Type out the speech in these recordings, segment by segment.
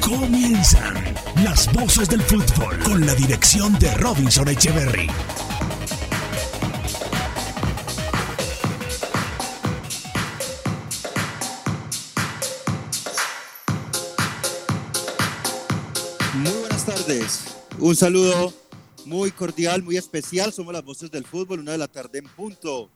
comienzan las voces del fútbol con la dirección de Robinson Echeverry. Muy buenas tardes. Un saludo muy cordial, muy especial. Somos las voces del fútbol, una de la tarde en punto.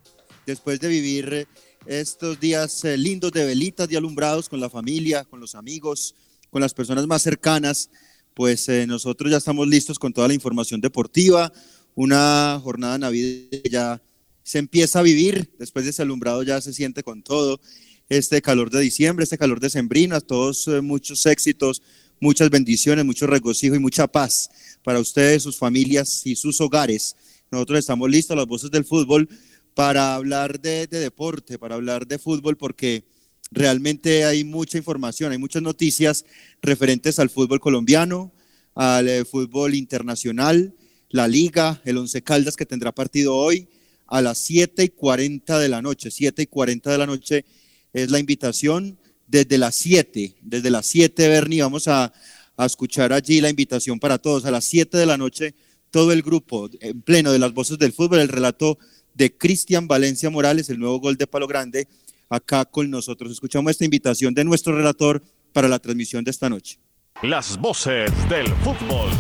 Después de vivir estos días eh, lindos de velitas, de alumbrados con la familia, con los amigos, con las personas más cercanas, pues eh, nosotros ya estamos listos con toda la información deportiva. Una jornada navideña ya se empieza a vivir, después de ese alumbrado ya se siente con todo. Este calor de diciembre, este calor de sembrina, todos eh, muchos éxitos, muchas bendiciones, mucho regocijo y mucha paz para ustedes, sus familias y sus hogares. Nosotros estamos listos, las voces del fútbol, para hablar de, deporte, para hablar de fútbol, porque realmente hay mucha información, hay muchas noticias referentes al fútbol colombiano, al eh, fútbol internacional, la liga, el Once Caldas que tendrá partido hoy a las 7 y 40 de la noche. 7 y 40 de la noche es la invitación desde las 7, desde las 7, Bernie, vamos a, a escuchar allí la invitación para todos. A las 7 de la noche, todo el grupo en pleno de las voces del fútbol, el relato de Cristian Valencia Morales, el nuevo gol de Palo Grande, acá con nosotros. Escuchamos esta invitación de nuestro relator para la transmisión de esta noche. Las voces del fútbol.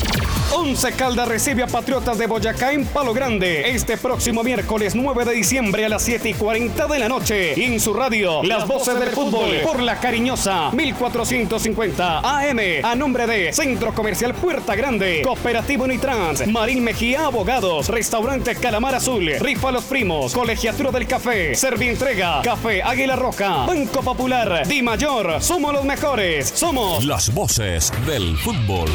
Once Caldas recibe a Patriotas de Boyacá en Palo Grande este próximo miércoles 9 de diciembre a las 7 y 40 de la noche. Y en su radio, Las voces del fútbol por la cariñosa 1450 AM a nombre de Centro Comercial Puerta Grande, Cooperativo Unitrans, Marín Mejía Abogados, Restaurante Calamar Azul, Rifa Los Primos, Colegiatura del Café, Servientrega, Café Águila Roja, Banco Popular, Di Mayor, somos los mejores, somos Las voces del fútbol.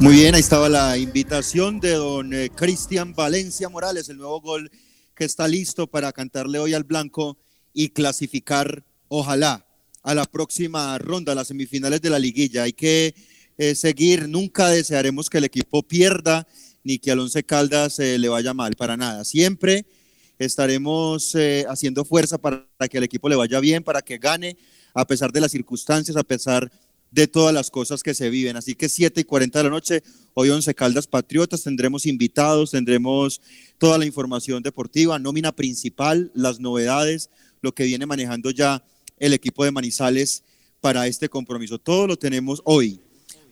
Muy bien, ahí estaba la invitación de don eh, Cristian Valencia Morales, el nuevo gol que está listo para cantarle hoy al blanco y clasificar, ojalá, a la próxima ronda, a las semifinales de la liguilla. Hay que eh, seguir, nunca desearemos que el equipo pierda ni que al Once Caldas eh, le vaya mal, para nada. Siempre estaremos eh, haciendo fuerza para que el equipo le vaya bien, para que gane, a pesar de las circunstancias, a pesar de todas las cosas que se viven. Así que 7 y 40 de la noche, hoy Once Caldas Patriotas, tendremos invitados, tendremos toda la información deportiva, nómina principal, las novedades, lo que viene manejando ya el equipo de Manizales para este compromiso. Todo lo tenemos hoy.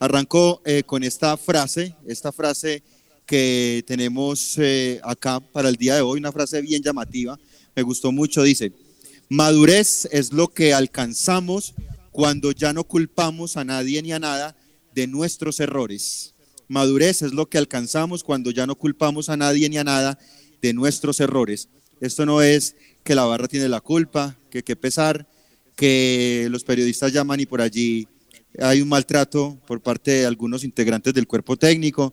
Arranco eh, con esta frase, esta frase que tenemos eh, acá para el día de hoy, una frase bien llamativa, me gustó mucho, dice, madurez es lo que alcanzamos cuando ya no culpamos a nadie ni a nada de nuestros errores. Madurez es lo que alcanzamos cuando ya no culpamos a nadie ni a nada de nuestros errores. Esto no es que la barra tiene la culpa, que qué pesar, que los periodistas llaman y por allí hay un maltrato por parte de algunos integrantes del cuerpo técnico,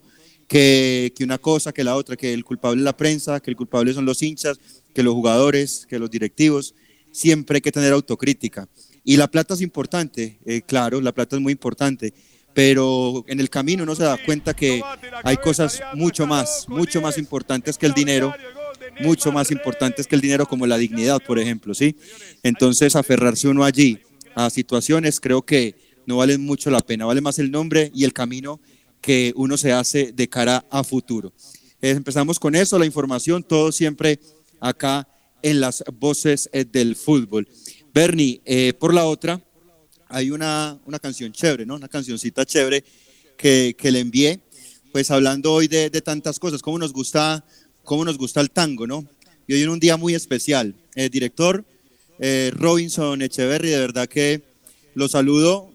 que, una cosa, que la otra, que el culpable es la prensa, que el culpable son los hinchas, que los jugadores, que los directivos. Siempre hay que tener autocrítica. Y la plata es importante, eh, claro, la plata es muy importante, pero en el camino uno se da cuenta que hay cosas mucho más, mucho más importantes que el dinero, mucho más importantes que el dinero, como la dignidad, por ejemplo, ¿sí? Entonces, aferrarse uno allí a situaciones creo que no valen mucho la pena, vale más el nombre y el camino que uno se hace de cara a futuro. Eh, empezamos con eso, la información, todo siempre acá en las voces eh, del fútbol. Bernie, eh, por la otra, hay una, una, canción chévere, ¿no? Una cancioncita chévere que, que le envié, pues hablando hoy de, de, tantas cosas, cómo nos gusta, cómo nos gusta el tango, ¿no? Y hoy en un día muy especial. El director Robinson Echeverry, de verdad que lo saludo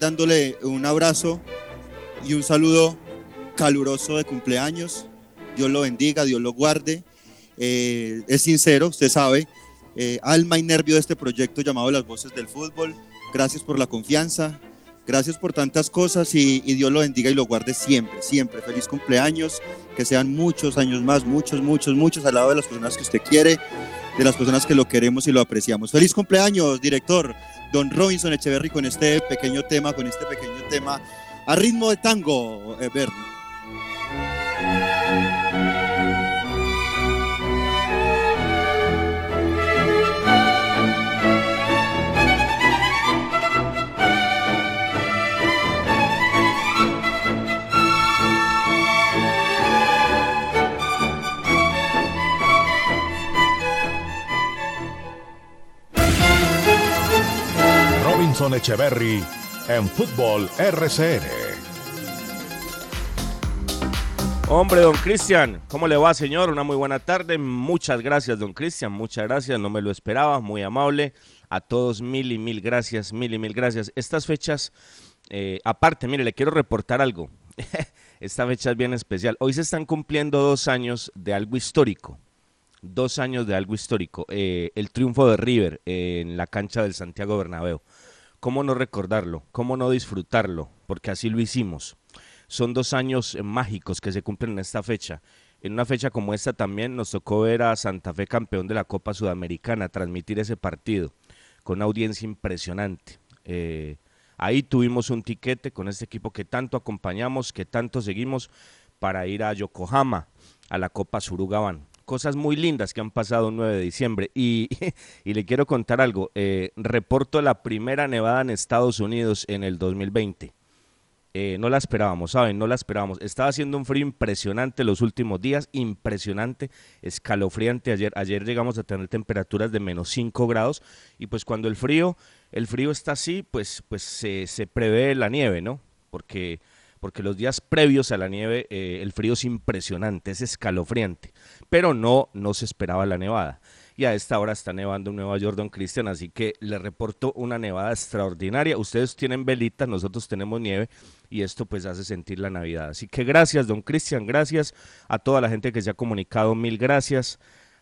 dándole un abrazo y un saludo caluroso de cumpleaños. Dios lo bendiga, Dios lo guarde. Eh, es sincero, usted sabe, eh, alma y nervio de este proyecto llamado Las Voces del Fútbol. Gracias por la confianza, gracias por tantas cosas y, y, Dios lo bendiga y lo guarde siempre, siempre. Feliz cumpleaños, que sean muchos años más, muchos, muchos, muchos al lado de las personas que usted quiere, de las personas que lo queremos y lo apreciamos. Feliz cumpleaños, director Don Robinson Echeverry, con este pequeño tema, con este pequeño tema a ritmo de tango, eh, Robinson Echeverry en Fútbol RCN. Hombre, don Cristian, ¿cómo le va, señor? Una muy buena tarde. Muchas gracias, don Cristian. Muchas gracias. No me lo esperaba. Muy amable. A todos, mil y mil gracias. Mil y mil gracias. Estas fechas, eh, aparte, mire, le quiero reportar algo. Esta fecha es bien especial. Hoy se están cumpliendo dos años de algo histórico. Dos años de algo histórico. Eh, el triunfo de River en la cancha del Santiago Bernabéu. ¿Cómo no recordarlo? ¿Cómo no disfrutarlo? Porque así lo hicimos. Son dos años eh, mágicos que se cumplen en esta fecha. En una fecha como esta también nos tocó ver a Santa Fe campeón de la Copa Sudamericana, transmitir ese partido con una audiencia impresionante. Eh, ahí tuvimos un tiquete con este equipo que tanto acompañamos, que tanto seguimos para ir a Yokohama, a la Copa Surugaban. Cosas muy lindas que han pasado el 9 de diciembre. Y, y le quiero contar algo. Eh, reporto la primera nevada en Estados Unidos en el 2020. Eh, no la esperábamos, ¿saben? No la esperábamos. Estaba haciendo un frío impresionante los últimos días, impresionante, escalofriante. Ayer, ayer llegamos a tener temperaturas de menos 5 grados y pues cuando el frío, el frío está así, pues, pues se, se prevé la nieve, ¿no? Porque, porque los días previos a la nieve eh, el frío es impresionante, es escalofriante, pero no, no se esperaba la nevada y a esta hora está nevando en Nueva York, don Cristian, así que le reporto una nevada extraordinaria. Ustedes tienen velitas, nosotros tenemos nieve y esto pues hace sentir la Navidad. Así que gracias, don Cristian, gracias a toda la gente que se ha comunicado, mil gracias.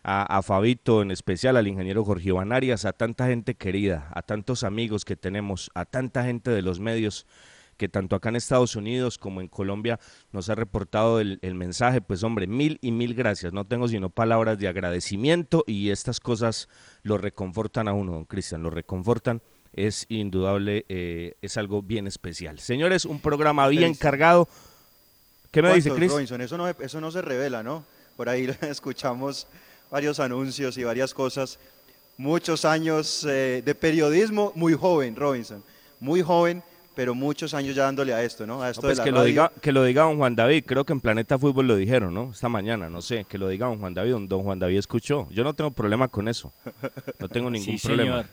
A, a, Fabito, en especial al ingeniero Jorge Iván Arias, a tanta gente querida, a tantos amigos que tenemos, a tanta gente de los medios que tanto acá en Estados Unidos como en Colombia nos ha reportado el, el, mensaje. Pues hombre, mil y mil gracias. No tengo sino palabras de agradecimiento y estas cosas lo reconfortan a uno, don Cristian, lo reconfortan. Es indudable, eh, es algo bien especial. Señores, un programa bien cargado. ¿Qué me dice, Cris? Robinson, eso no, eso no se revela, ¿no? Por ahí escuchamos varios anuncios y varias cosas. Muchos años eh, de periodismo, muy joven, Robinson, muy joven pero muchos años ya dándole a esto, ¿no? A esto no, pues de la que, radio. lo diga, que lo diga don Juan David, creo que en Planeta Fútbol lo dijeron, ¿no? Esta mañana, no sé, que lo diga don Juan David, don, don Juan David escuchó. Yo no tengo problema con eso, no tengo ningún sí, problema. Señor.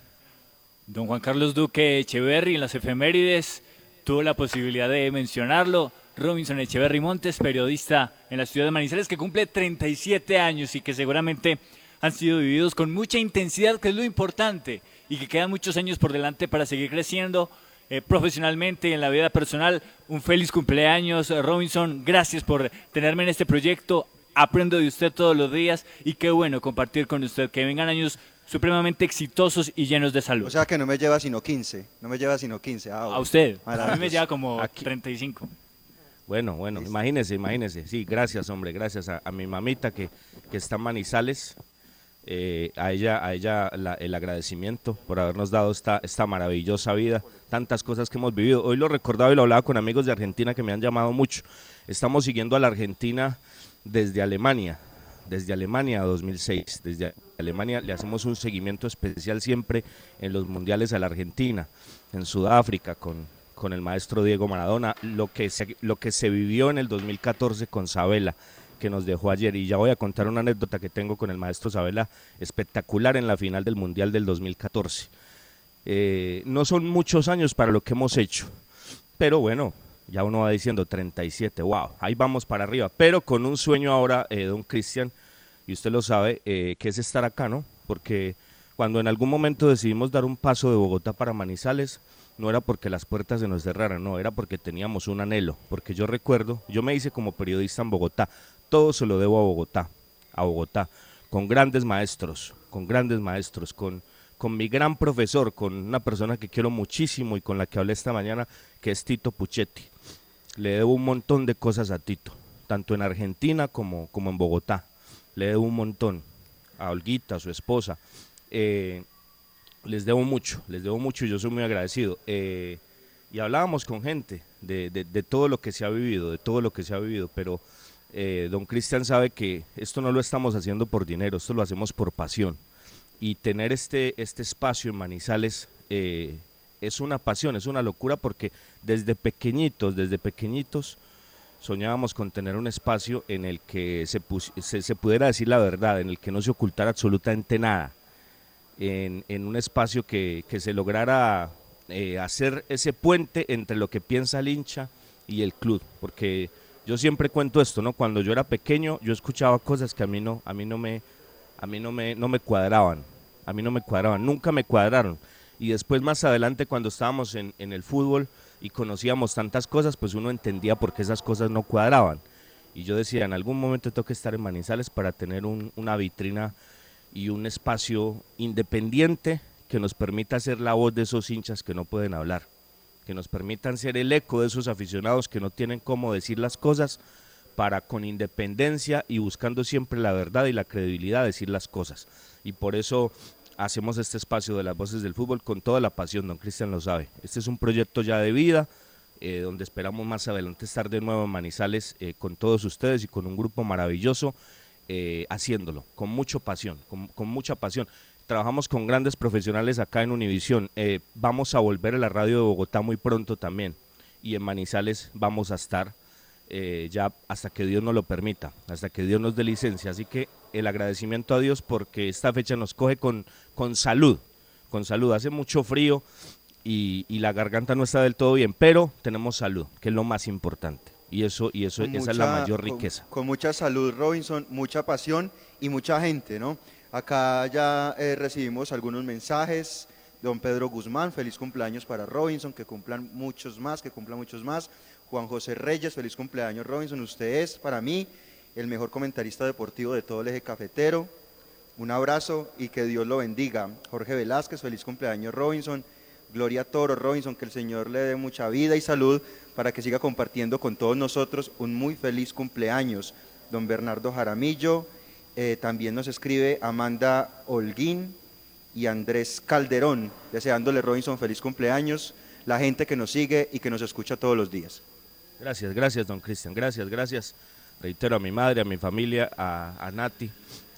Don Juan Carlos Duque Echeverry en las efemérides tuvo la posibilidad de mencionarlo. Robinson Echeverry Montes, periodista en la ciudad de Manizales, que cumple 37 años y que seguramente han sido vividos con mucha intensidad, que es lo importante, y que quedan muchos años por delante para seguir creciendo eh, profesionalmente, en la vida personal. Un feliz cumpleaños, eh, Robinson. Gracias por tenerme en este proyecto. Aprendo de usted todos los días y qué bueno compartir con usted. Que vengan años supremamente exitosos y llenos de salud. O sea que no me lleva sino 15. No me lleva sino 15. Ah, bueno. A usted. A mí me lleva como Aquí. 35. Bueno, bueno, imagínese, imagínese. Sí, gracias, hombre, gracias a, a mi mamita que, que está en Manizales. Eh, a ella, a ella la- el agradecimiento por habernos dado esta, esta maravillosa vida, tantas cosas que hemos vivido. Hoy lo recordaba y lo hablaba con amigos de Argentina que me han llamado mucho. Estamos siguiendo a la Argentina desde Alemania, desde Alemania 2006. Desde Alemania le hacemos un seguimiento especial siempre en los mundiales a la Argentina, en Sudáfrica con, con el maestro Diego Maradona, lo que, se, lo que se vivió en el 2014 con Sabela que nos dejó ayer y ya voy a contar una anécdota que tengo con el maestro Sabela espectacular en la final del Mundial del 2014. Eh, no son muchos años para lo que hemos hecho, pero bueno, ya uno va diciendo 37, wow, ahí vamos para arriba, pero con un sueño ahora, eh, don Cristian, y usted lo sabe, eh, que es estar acá, ¿no? Porque cuando en algún momento decidimos dar un paso de Bogotá para Manizales, no era porque las puertas se nos cerraran, no, era porque teníamos un anhelo, porque yo recuerdo, yo me hice como periodista en Bogotá, todo se lo debo a Bogotá, a Bogotá, con grandes maestros, con grandes maestros, con, con mi gran profesor, con una persona que quiero muchísimo y con la que hablé esta mañana, que es Tito Puchetti. Le debo un montón de cosas a Tito, tanto en Argentina como, como en Bogotá. Le debo un montón a Olguita, a su esposa. Eh, les debo mucho, les debo mucho y yo soy muy agradecido. Eh, y hablábamos con gente de, de, de, todo lo que se ha vivido, de todo lo que se ha vivido, pero eh, don Cristian sabe que esto no lo estamos haciendo por dinero, esto lo hacemos por pasión. Y tener este, este espacio en Manizales eh, es una pasión, es una locura porque desde pequeñitos, desde pequeñitos, soñábamos con tener un espacio en el que se, se, pudiera decir la verdad, en el que no se ocultara absolutamente nada en, en un espacio que, que, se lograra eh, hacer ese puente entre lo que piensa el hincha y el club, porque yo siempre cuento esto, ¿no? Cuando yo era pequeño, yo escuchaba cosas que a mí no, a mí no me, a mí no me, no me cuadraban, a mí no me cuadraban, nunca me cuadraron. Y después más adelante cuando estábamos en, en el fútbol y conocíamos tantas cosas, pues uno entendía por qué esas cosas no cuadraban. Y yo decía, en algún momento tengo que estar en Manizales para tener una vitrina y un espacio independiente que nos permita ser la voz de esos hinchas que no pueden hablar, que nos permitan ser el eco de esos aficionados que no tienen cómo decir las cosas para con independencia y buscando siempre la verdad y la credibilidad decir las cosas. Y por eso hacemos este espacio de las voces del fútbol con toda la pasión, don Cristian lo sabe. Este es un proyecto ya de vida, eh, donde esperamos más adelante estar de nuevo en Manizales eh, con todos ustedes y con un grupo maravilloso eh, haciéndolo, con mucha pasión, con, mucha pasión. Trabajamos con grandes profesionales acá en Univisión. vamos a volver a la radio de Bogotá muy pronto también y en Manizales vamos a estar ya hasta que Dios nos lo permita, hasta que Dios nos dé licencia. Así que el agradecimiento a Dios porque esta fecha nos coge con, con salud, con salud. Hace mucho frío, y, la garganta no está del todo bien, pero tenemos salud, que es lo más importante. Y eso, y eso esa es la mayor riqueza. Con, mucha salud, Robinson, mucha pasión y mucha gente, ¿no? Acá ya eh, recibimos algunos mensajes. Don Pedro Guzmán, feliz cumpleaños para Robinson, que cumplan muchos más, que cumplan muchos más. Juan José Reyes, feliz cumpleaños Robinson. Usted es, para mí, el mejor comentarista deportivo de todo el eje cafetero. Un abrazo y que Dios lo bendiga. Jorge Velázquez, feliz cumpleaños Robinson. Gloria Toro Robinson, que el Señor le dé mucha vida y salud para que siga compartiendo con todos nosotros un muy feliz cumpleaños. Don Bernardo Jaramillo, eh, también nos escribe Amanda Holguín y Andrés Calderón, deseándole Robinson feliz cumpleaños, la gente que nos sigue y que nos escucha todos los días. Gracias, gracias, don Cristian, gracias, gracias. Reitero a mi madre, a mi familia, a, a Nati,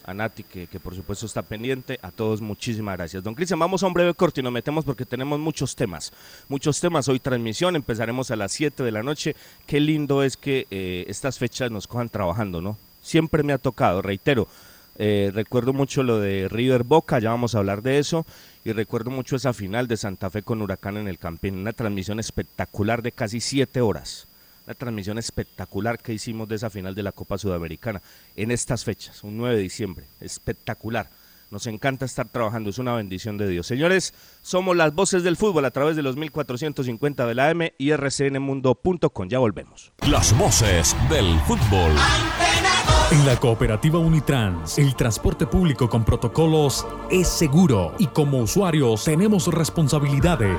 a Nati, que, por supuesto está pendiente. A todos, muchísimas gracias. Don Cristian, vamos a un breve corte y nos metemos porque tenemos muchos temas. Muchos temas. Hoy transmisión, empezaremos a las 7 de la noche. Qué lindo es que eh, estas fechas nos cojan trabajando, ¿no? Siempre me ha tocado, reitero. Eh, recuerdo mucho lo de River Boca, ya vamos a hablar de eso. Y recuerdo mucho esa final de Santa Fe con Huracán en el Campín, una transmisión espectacular de casi 7 horas la transmisión espectacular que hicimos de esa final de la Copa Sudamericana en estas fechas, un 9 de diciembre, espectacular. Nos encanta estar trabajando, es una bendición de Dios. Señores, somos las voces del fútbol a través de los 1450 de la M y rcnmundo.com. Ya volvemos. Las voces del fútbol. En la cooperativa Unitrans, el transporte público con protocolos es seguro y como usuarios tenemos responsabilidades.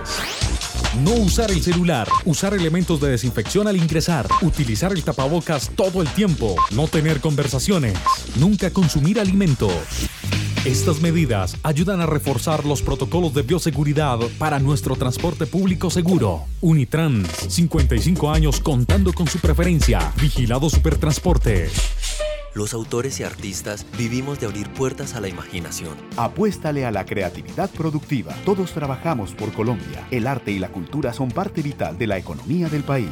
No usar el celular, usar elementos de desinfección al ingresar, utilizar el tapabocas todo el tiempo, no tener conversaciones, nunca consumir alimentos. Estas medidas ayudan a reforzar los protocolos de bioseguridad para nuestro transporte público seguro. Unitrans, 55 años contando con su preferencia. Vigilado Supertransporte. Los autores y artistas vivimos de abrir puertas a la imaginación. Apuéstale a la creatividad productiva. Todos trabajamos por Colombia. El arte y la cultura son parte vital de la economía del país.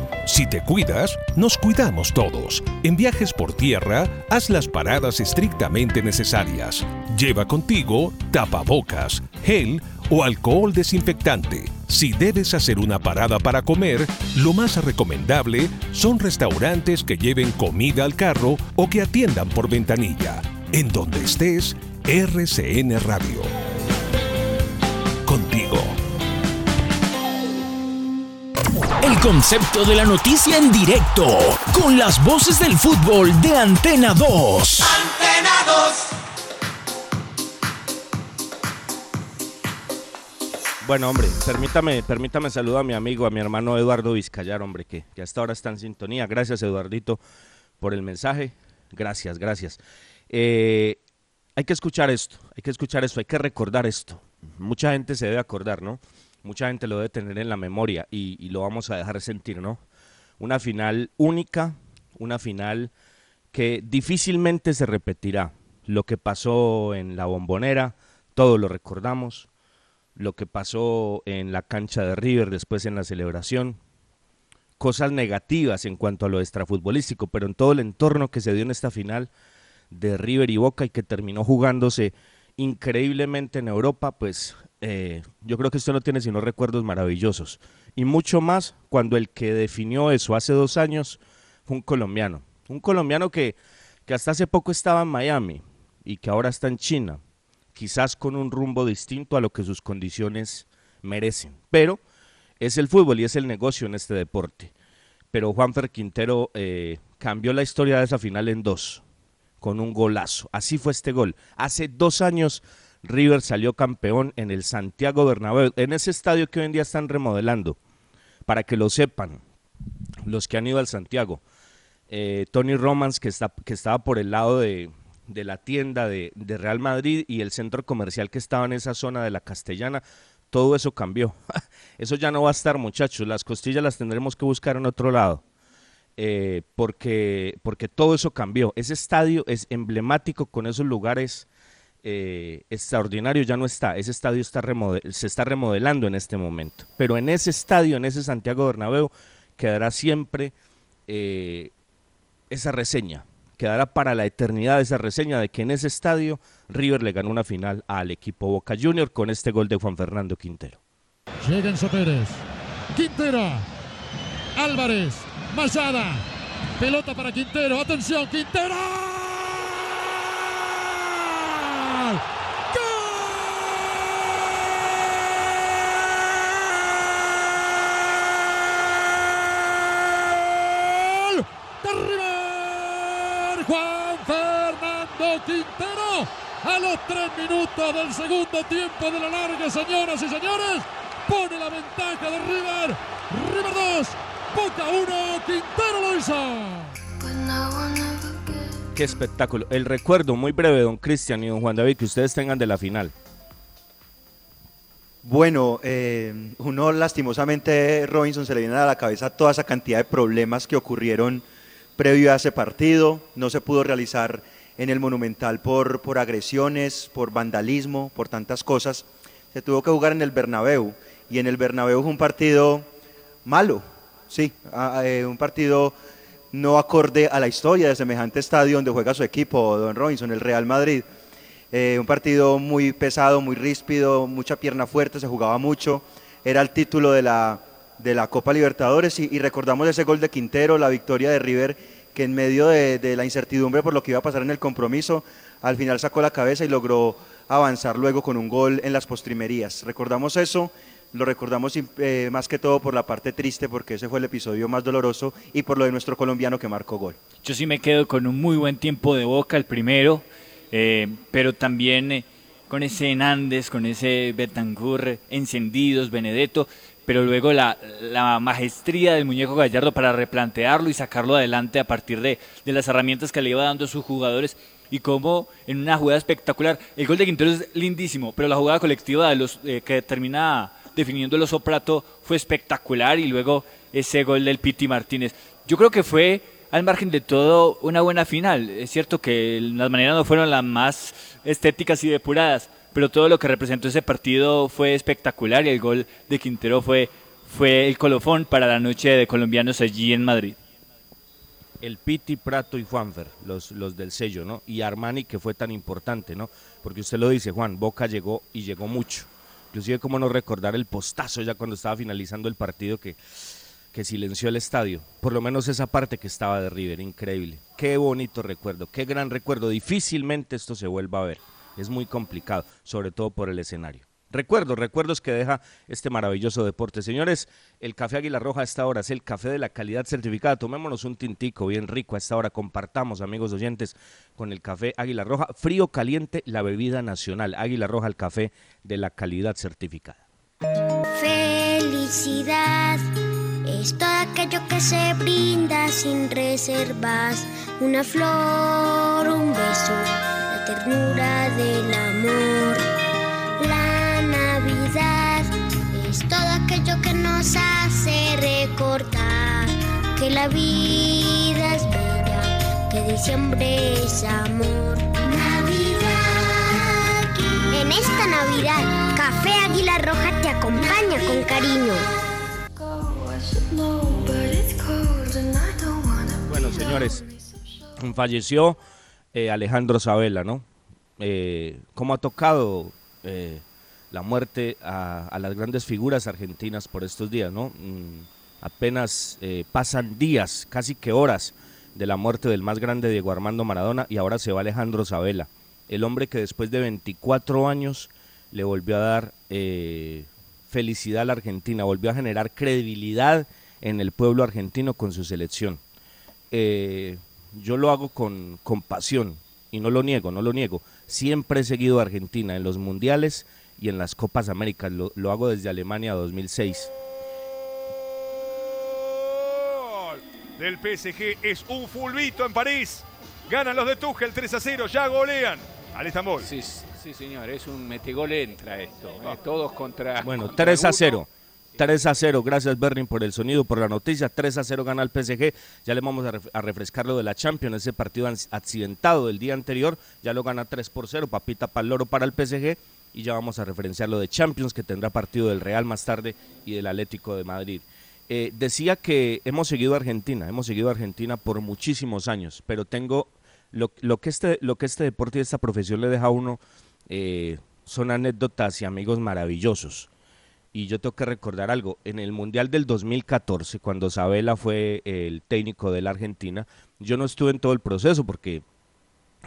Si te cuidas, nos cuidamos todos. En viajes por tierra, haz las paradas estrictamente necesarias. Lleva contigo tapabocas, gel o alcohol desinfectante. Si debes hacer una parada para comer, lo más recomendable son restaurantes que lleven comida al carro o que atiendan por ventanilla. En donde estés, RCN Radio. Contigo. El concepto de la noticia en directo, con las voces del fútbol de Antena 2. Antena 2. Bueno, hombre, permítame, permítame saludar a mi amigo, a mi hermano Eduardo Vizcayar, hombre, que, que hasta ahora está en sintonía. Gracias, Eduardito, por el mensaje. Gracias, gracias. Eh, hay que escuchar esto, hay que escuchar esto, hay que recordar esto. Mucha gente se debe acordar, ¿no? Mucha gente lo debe tener en la memoria y, lo vamos a dejar sentir, ¿no? Una final única, una final que difícilmente se repetirá. Lo que pasó en la bombonera, todos lo recordamos. Lo que pasó en la cancha de River después en la celebración. Cosas negativas en cuanto a lo extrafutbolístico, pero en todo el entorno que se dio en esta final de River y Boca y que terminó jugándose increíblemente en Europa, pues eh, yo creo que esto no tiene sino recuerdos maravillosos. Y mucho más cuando el que definió eso hace dos años fue un colombiano. Un colombiano que, que hasta hace poco estaba en Miami y que ahora está en China, quizás con un rumbo distinto a lo que sus condiciones merecen. Pero es el fútbol y es el negocio en este deporte. Pero Juanfer Quintero eh, cambió la historia de esa final en dos, con un golazo. Así fue este gol. Hace dos años River salió campeón en el Santiago Bernabéu, en ese estadio que hoy en día están remodelando, para que lo sepan los que han ido al Santiago. Eh, Tony Romans, que, está, que estaba por el lado de, de la tienda de, Real Madrid y el centro comercial que estaba en esa zona de la Castellana, todo eso cambió. eso ya no va a estar, muchachos. Las costillas las tendremos que buscar en otro lado. Eh, porque, porque todo eso cambió. Ese estadio es emblemático con esos lugares eh, extraordinario ya no está. Ese estadio está se está remodelando en este momento. Pero en ese estadio, en ese Santiago Bernabéu, quedará siempre eh, esa reseña. Quedará para la eternidad esa reseña de que en ese estadio River le ganó una final al equipo Boca Junior con este gol de Juan Fernando Quintero. Llega Enzo Pérez. Quintero. Álvarez. Mayada. Pelota para Quintero. Atención, Quintero. Juan Fernando Quintero a los tres minutos del segundo tiempo de la larga, señoras y señores, pone la ventaja de River. River 2, Boca 1, Quintero lo hizo. Qué espectáculo. El recuerdo muy breve, don Cristian y don Juan David, que ustedes tengan de la final. Bueno, eh, uno lastimosamente, Robinson, se le viene a la cabeza toda esa cantidad de problemas que ocurrieron previo a ese partido. No se pudo realizar en el Monumental por, por agresiones, por vandalismo, por tantas cosas. Se tuvo que jugar en el Bernabéu y en el Bernabéu fue un partido malo, sí, eh, un partido no acorde a la historia de semejante estadio donde juega su equipo, Don Robinson, el Real Madrid. Eh, un partido muy pesado, muy ríspido, mucha pierna fuerte, se jugaba mucho. Era el título de la, de la Copa Libertadores y, y recordamos ese gol de Quintero, la victoria de River, que en medio de, de, la incertidumbre por lo que iba a pasar en el compromiso, al final sacó la cabeza y logró avanzar luego con un gol en las postrimerías. Recordamos eso, lo recordamos eh, más que todo por la parte triste, porque ese fue el episodio más doloroso y por lo de nuestro colombiano que marcó gol. Yo sí me quedo con un muy buen tiempo de boca, el primero, eh, pero también eh, con ese Hernández, con ese Betancourt, encendidos, Benedetto, pero luego la, la, maestría del muñeco Gallardo para replantearlo y sacarlo adelante a partir de, de las herramientas que le iba dando sus jugadores y como en una jugada espectacular, el gol de Quintero es lindísimo, pero la jugada colectiva de los eh, que termina definiendo el oso prato fue espectacular y luego ese gol del Piti Martínez. Yo creo que fue al margen de todo una buena final. Es cierto que las maneras no fueron las más estéticas y depuradas, pero todo lo que representó ese partido fue espectacular y el gol de Quintero fue, fue el colofón para la noche de colombianos allí en Madrid. El Piti, Prato y Juanfer, los, los del sello, ¿no? Y Armani, que fue tan importante, ¿no? Porque usted lo dice, Juan, Boca llegó y llegó mucho. Inclusive, cómo no recordar el postazo ya cuando estaba finalizando el partido que, que silenció el estadio. Por lo menos esa parte que estaba de River, increíble. Qué bonito recuerdo, qué gran recuerdo. Difícilmente esto se vuelva a ver. Es muy complicado, sobre todo por el escenario. Recuerdos, recuerdos que deja este maravilloso deporte. Señores, el café Águila Roja a esta hora es el café de la calidad certificada. Tomémonos un tintico bien rico a esta hora. Compartamos, amigos oyentes, con el café Águila Roja. Frío, caliente, la bebida nacional. Águila Roja, el café de la calidad certificada. Felicidad es aquello que se brinda sin reservas. Una flor, un beso, la ternura del amor. que nos hace recordar que la vida es bella, que diciembre es amor. Navidad. En esta Navidad, Café Águila Roja te acompaña con cariño. Bueno, señores, falleció eh, Alejandro Sabela, ¿no? Eh, ¿Cómo ha tocado? Eh, la muerte a, las grandes figuras argentinas por estos días, ¿no? Mm, apenas eh, pasan días, casi que horas, de la muerte del más grande Diego Armando Maradona y ahora se va Alejandro Sabela, el hombre que después de 24 años le volvió a dar eh, felicidad a la Argentina, volvió a generar credibilidad en el pueblo argentino con su selección. Eh, yo lo hago con, con pasión y no lo niego, no lo niego. Siempre he seguido a Argentina en los mundiales y en las Copas Américas, lo, lo hago desde Alemania 2006. del PSG es un fulbito en París. Ganan los de Tuchel 3 a 0, ya golean al Estambul. Sí, sí, señor, es un metegol entra esto. eh, todos contra. Bueno, contra 3 a uno. 0. 3 a 0, gracias Berlin por el sonido, por la noticia. 3 a 0 gana el PSG. Ya le vamos a, ref- a refrescar lo de la Champions, ese partido accidentado del día anterior. Ya lo gana 3 por 0, papita para el loro para el PSG. Y ya vamos a referenciar lo de Champions, que tendrá partido del Real más tarde y del Atlético de Madrid. Eh, decía que hemos seguido a Argentina, hemos seguido a Argentina por muchísimos años, pero tengo lo, lo que este lo que este deporte y esta profesión le deja a uno eh, son anécdotas y amigos maravillosos. Y yo tengo que recordar algo, en el Mundial del 2014, cuando Sabela fue el técnico de la Argentina, yo no estuve en todo el proceso porque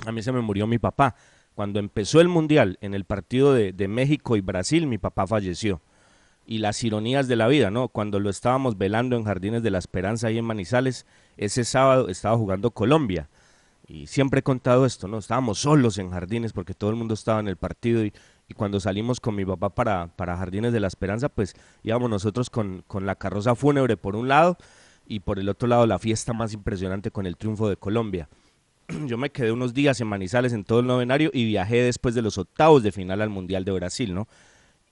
a mí se me murió mi papá. Cuando empezó el Mundial, en el partido de, México y Brasil, mi papá falleció y las ironías de la vida, ¿no? Cuando lo estábamos velando en Jardines de la Esperanza ahí en Manizales, ese sábado estaba jugando Colombia. Y siempre he contado esto, ¿no? Estábamos solos en Jardines porque todo el mundo estaba en el partido y, y cuando salimos con mi papá para, para Jardines de la Esperanza, pues íbamos nosotros con, con la carroza fúnebre por un lado y por el otro lado la fiesta más impresionante con el triunfo de Colombia. Yo me quedé unos días en Manizales en todo el novenario y viajé después de los octavos de final al Mundial de Brasil, ¿no?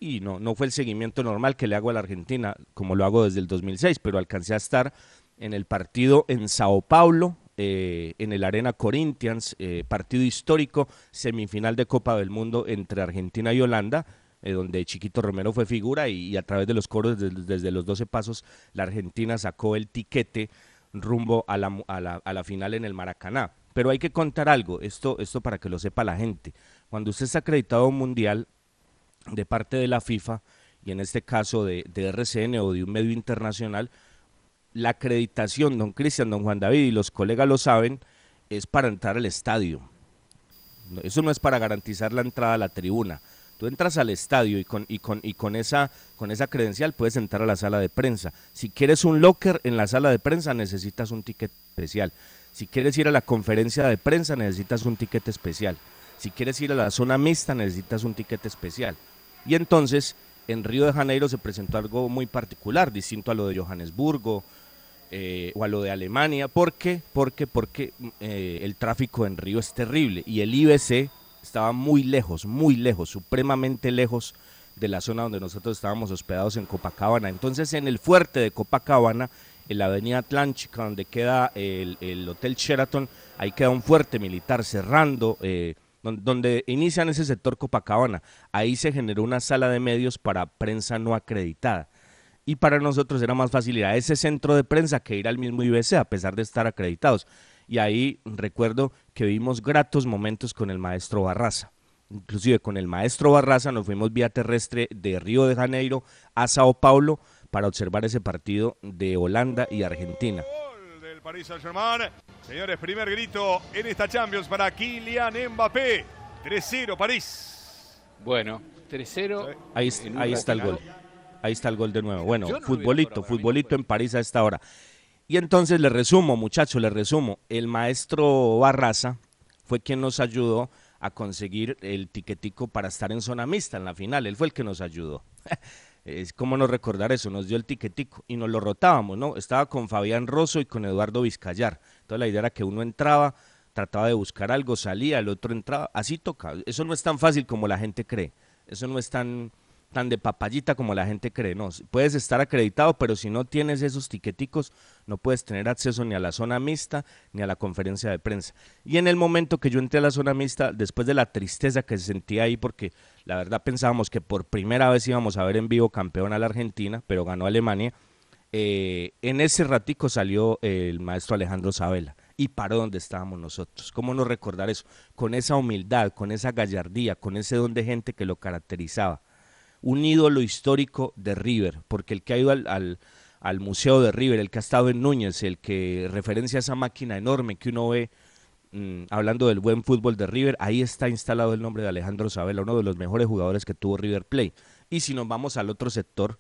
y no, no fue el seguimiento normal que le hago a la Argentina, como lo hago desde el 2006, pero alcancé a estar en el partido en Sao Paulo, eh, en el Arena Corinthians, eh, partido histórico, semifinal de Copa del Mundo entre Argentina y Holanda, eh, donde Chiquito Romero fue figura y, a través de los coros desde, los 12 pasos, la Argentina sacó el tiquete rumbo a la, a la, a la final en el Maracaná. Pero hay que contar algo, esto, esto para que lo sepa la gente. Cuando usted está acreditado a un mundial, de parte de la FIFA y en este caso de, de RCN o de un medio internacional, la acreditación, don Cristian, don Juan David y los colegas lo saben, es para entrar al estadio. Eso no es para garantizar la entrada a la tribuna. Tú entras al estadio y con, y con, y con, esa, con esa credencial puedes entrar a la sala de prensa. Si quieres un locker en la sala de prensa necesitas un ticket especial. Si quieres ir a la conferencia de prensa necesitas un ticket especial. Si quieres ir a la zona mixta necesitas un ticket especial. Y entonces en Río de Janeiro se presentó algo muy particular, distinto a lo de Johannesburgo eh, o a lo de Alemania. ¿Por qué? Porque, porque eh, el tráfico en Río es terrible y el IBC estaba muy lejos, muy lejos, supremamente lejos de la zona donde nosotros estábamos hospedados en Copacabana. Entonces en el fuerte de Copacabana, en la avenida Atlántica, donde queda el, el Hotel Sheraton, ahí queda un fuerte militar cerrando, eh, don- donde inician ese sector Copacabana. Ahí se generó una sala de medios para prensa no acreditada. Y para nosotros era más fácil ir a ese centro de prensa que ir al mismo IBC, a pesar de estar acreditados. Y ahí recuerdo que vimos gratos momentos con el maestro Barraza. Inclusive con el maestro Barraza nos fuimos vía terrestre de Río de Janeiro a Sao Paulo para observar ese partido de Holanda y Argentina. del Paris Saint-Germain. Señores, primer grito en esta Champions para Kylian Mbappé. 3-0 París. Bueno, 3-0. Ahí, ahí está el gol. Ahí está el gol de nuevo. Bueno, no futbolito, futbolito en París a esta hora. Y entonces le resumo, muchachos, le resumo. El maestro Barraza fue quien nos ayudó a conseguir el tiquetico para estar en zona mixta en la final. Él fue el que nos ayudó. Es como no recordar eso, nos dio el tiquetico y nos lo rotábamos, ¿no? Estaba con Fabián Rosso y con Eduardo Vizcayar. Entonces la idea era que uno entraba, trataba de buscar algo, salía, el otro entraba, así toca. Eso no es tan fácil como la gente cree. Eso no es tan tan de papayita como la gente cree. No, puedes estar acreditado, pero si no tienes esos tiqueticos, no puedes tener acceso ni a la zona mixta ni a la conferencia de prensa. Y en el momento que yo entré a la zona mixta, después de la tristeza que se sentía ahí, porque la verdad pensábamos que por primera vez íbamos a ver en vivo campeón a la Argentina, pero ganó Alemania, eh, en ese ratico salió el maestro Alejandro Sabela y paró donde estábamos nosotros. ¿Cómo no recordar eso? Con esa humildad, con esa gallardía, con ese don de gente que lo caracterizaba. Un ídolo histórico de River, porque el que ha ido al, al, Museo de River, el que ha estado en Núñez, el que referencia a esa máquina enorme que uno ve mm, hablando del buen fútbol de River, ahí está instalado el nombre de Alejandro Sabela, uno de los mejores jugadores que tuvo River Play. Y si nos vamos al otro sector,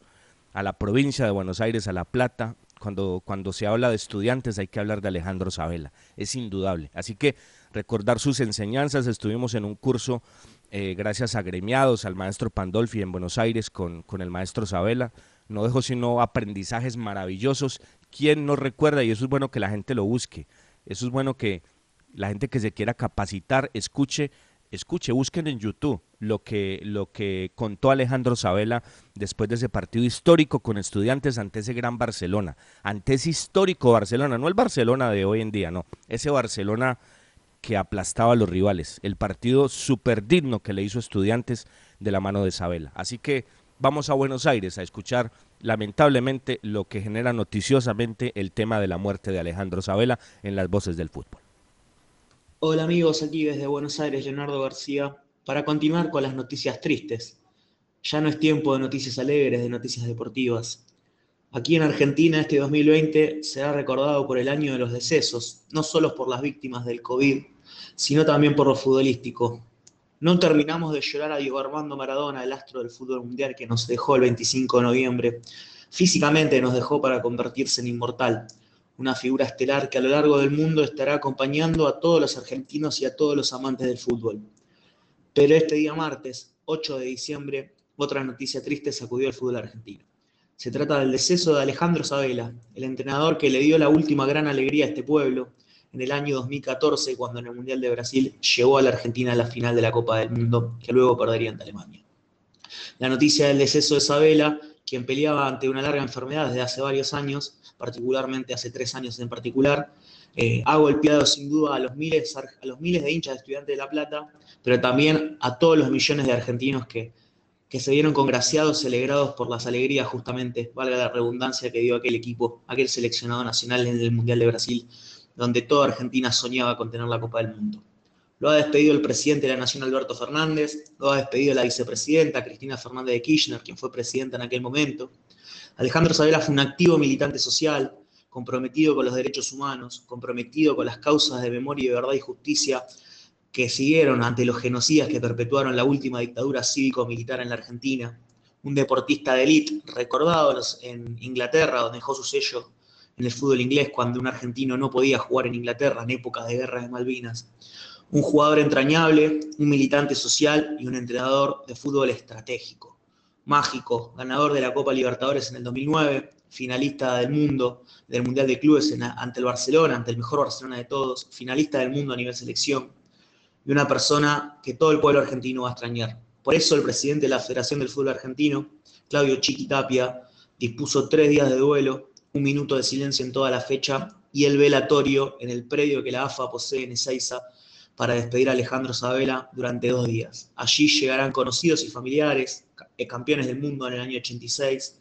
a la provincia de Buenos Aires, a La Plata, cuando, cuando se habla de estudiantes hay que hablar de Alejandro Sabela, es indudable. Así que recordar sus enseñanzas, estuvimos en un curso eh, gracias a gremiados, al maestro Pandolfi en Buenos Aires con, con el maestro Sabela, no dejó sino aprendizajes maravillosos. ¿Quién no recuerda? Y eso es bueno que la gente lo busque, eso es bueno que la gente que se quiera capacitar escuche escuche, busquen en YouTube lo que, lo que contó Alejandro Sabela después de ese partido histórico con estudiantes ante ese gran Barcelona, ante ese histórico Barcelona, no el Barcelona de hoy en día, no, ese Barcelona que aplastaba a los rivales, el partido súper digno que le hizo estudiantes de la mano de Sabela. Así que vamos a Buenos Aires a escuchar lamentablemente lo que genera noticiosamente el tema de la muerte de Alejandro Sabela en las voces del fútbol. Hola amigos, aquí desde Buenos Aires, Leonardo García, para continuar con las noticias tristes. Ya no es tiempo de noticias alegres, de noticias deportivas. Aquí en Argentina este 2020 será recordado por el año de los decesos, no solo por las víctimas del COVID, sino también por lo futbolístico. No terminamos de llorar a Diego Armando Maradona, el astro del fútbol mundial que nos dejó el 25 de noviembre. Físicamente nos dejó para convertirse en inmortal, una figura estelar que a lo largo del mundo estará acompañando a todos los argentinos y a todos los amantes del fútbol. Pero este día martes, 8 de diciembre, otra noticia triste sacudió el fútbol argentino. Se trata del deceso de Alejandro Sabela, el entrenador que le dio la última gran alegría a este pueblo en el año 2014, cuando en el Mundial de Brasil llevó a la Argentina a la final de la Copa del Mundo, que luego perdería ante Alemania. La noticia del deceso de Sabela, quien peleaba ante una larga enfermedad desde hace varios años, particularmente hace tres años en particular. Eh, ha golpeado sin duda a los, miles, a los miles de hinchas de Estudiantes de La Plata, pero también a todos los millones de argentinos que, que se vieron congraciados, celebrados por las alegrías justamente, valga la redundancia que dio aquel equipo, aquel seleccionado nacional en el Mundial de Brasil, donde toda Argentina soñaba con tener la Copa del Mundo. Lo ha despedido el presidente de la Nación, Alberto Fernández, lo ha despedido la vicepresidenta, Cristina Fernández de Kirchner, quien fue presidenta en aquel momento, Alejandro Sabela fue un activo militante social, comprometido con los derechos humanos, comprometido con las causas de memoria y verdad y justicia que siguieron ante los genocidas que perpetuaron la última dictadura cívico-militar en la Argentina. Un deportista de élite recordado en Inglaterra, donde dejó su sello en el fútbol inglés cuando un argentino no podía jugar en Inglaterra en épocas de guerra de Malvinas. Un jugador entrañable, un militante social y un entrenador de fútbol estratégico mágico, ganador de la Copa Libertadores en el 2009, finalista del mundo, del Mundial de Clubes ante el Barcelona, ante el mejor Barcelona de todos, finalista del mundo a nivel selección, y una persona que todo el pueblo argentino va a extrañar. Por eso el presidente de la Federación del Fútbol Argentino, Claudio Chiqui Tapia, dispuso tres días de duelo, un minuto de silencio en toda la fecha y el velatorio en el predio que la AFA posee en Ezeiza para despedir a Alejandro Sabela durante dos días. Allí llegarán conocidos y familiares, eh, campeones del mundo en el año 86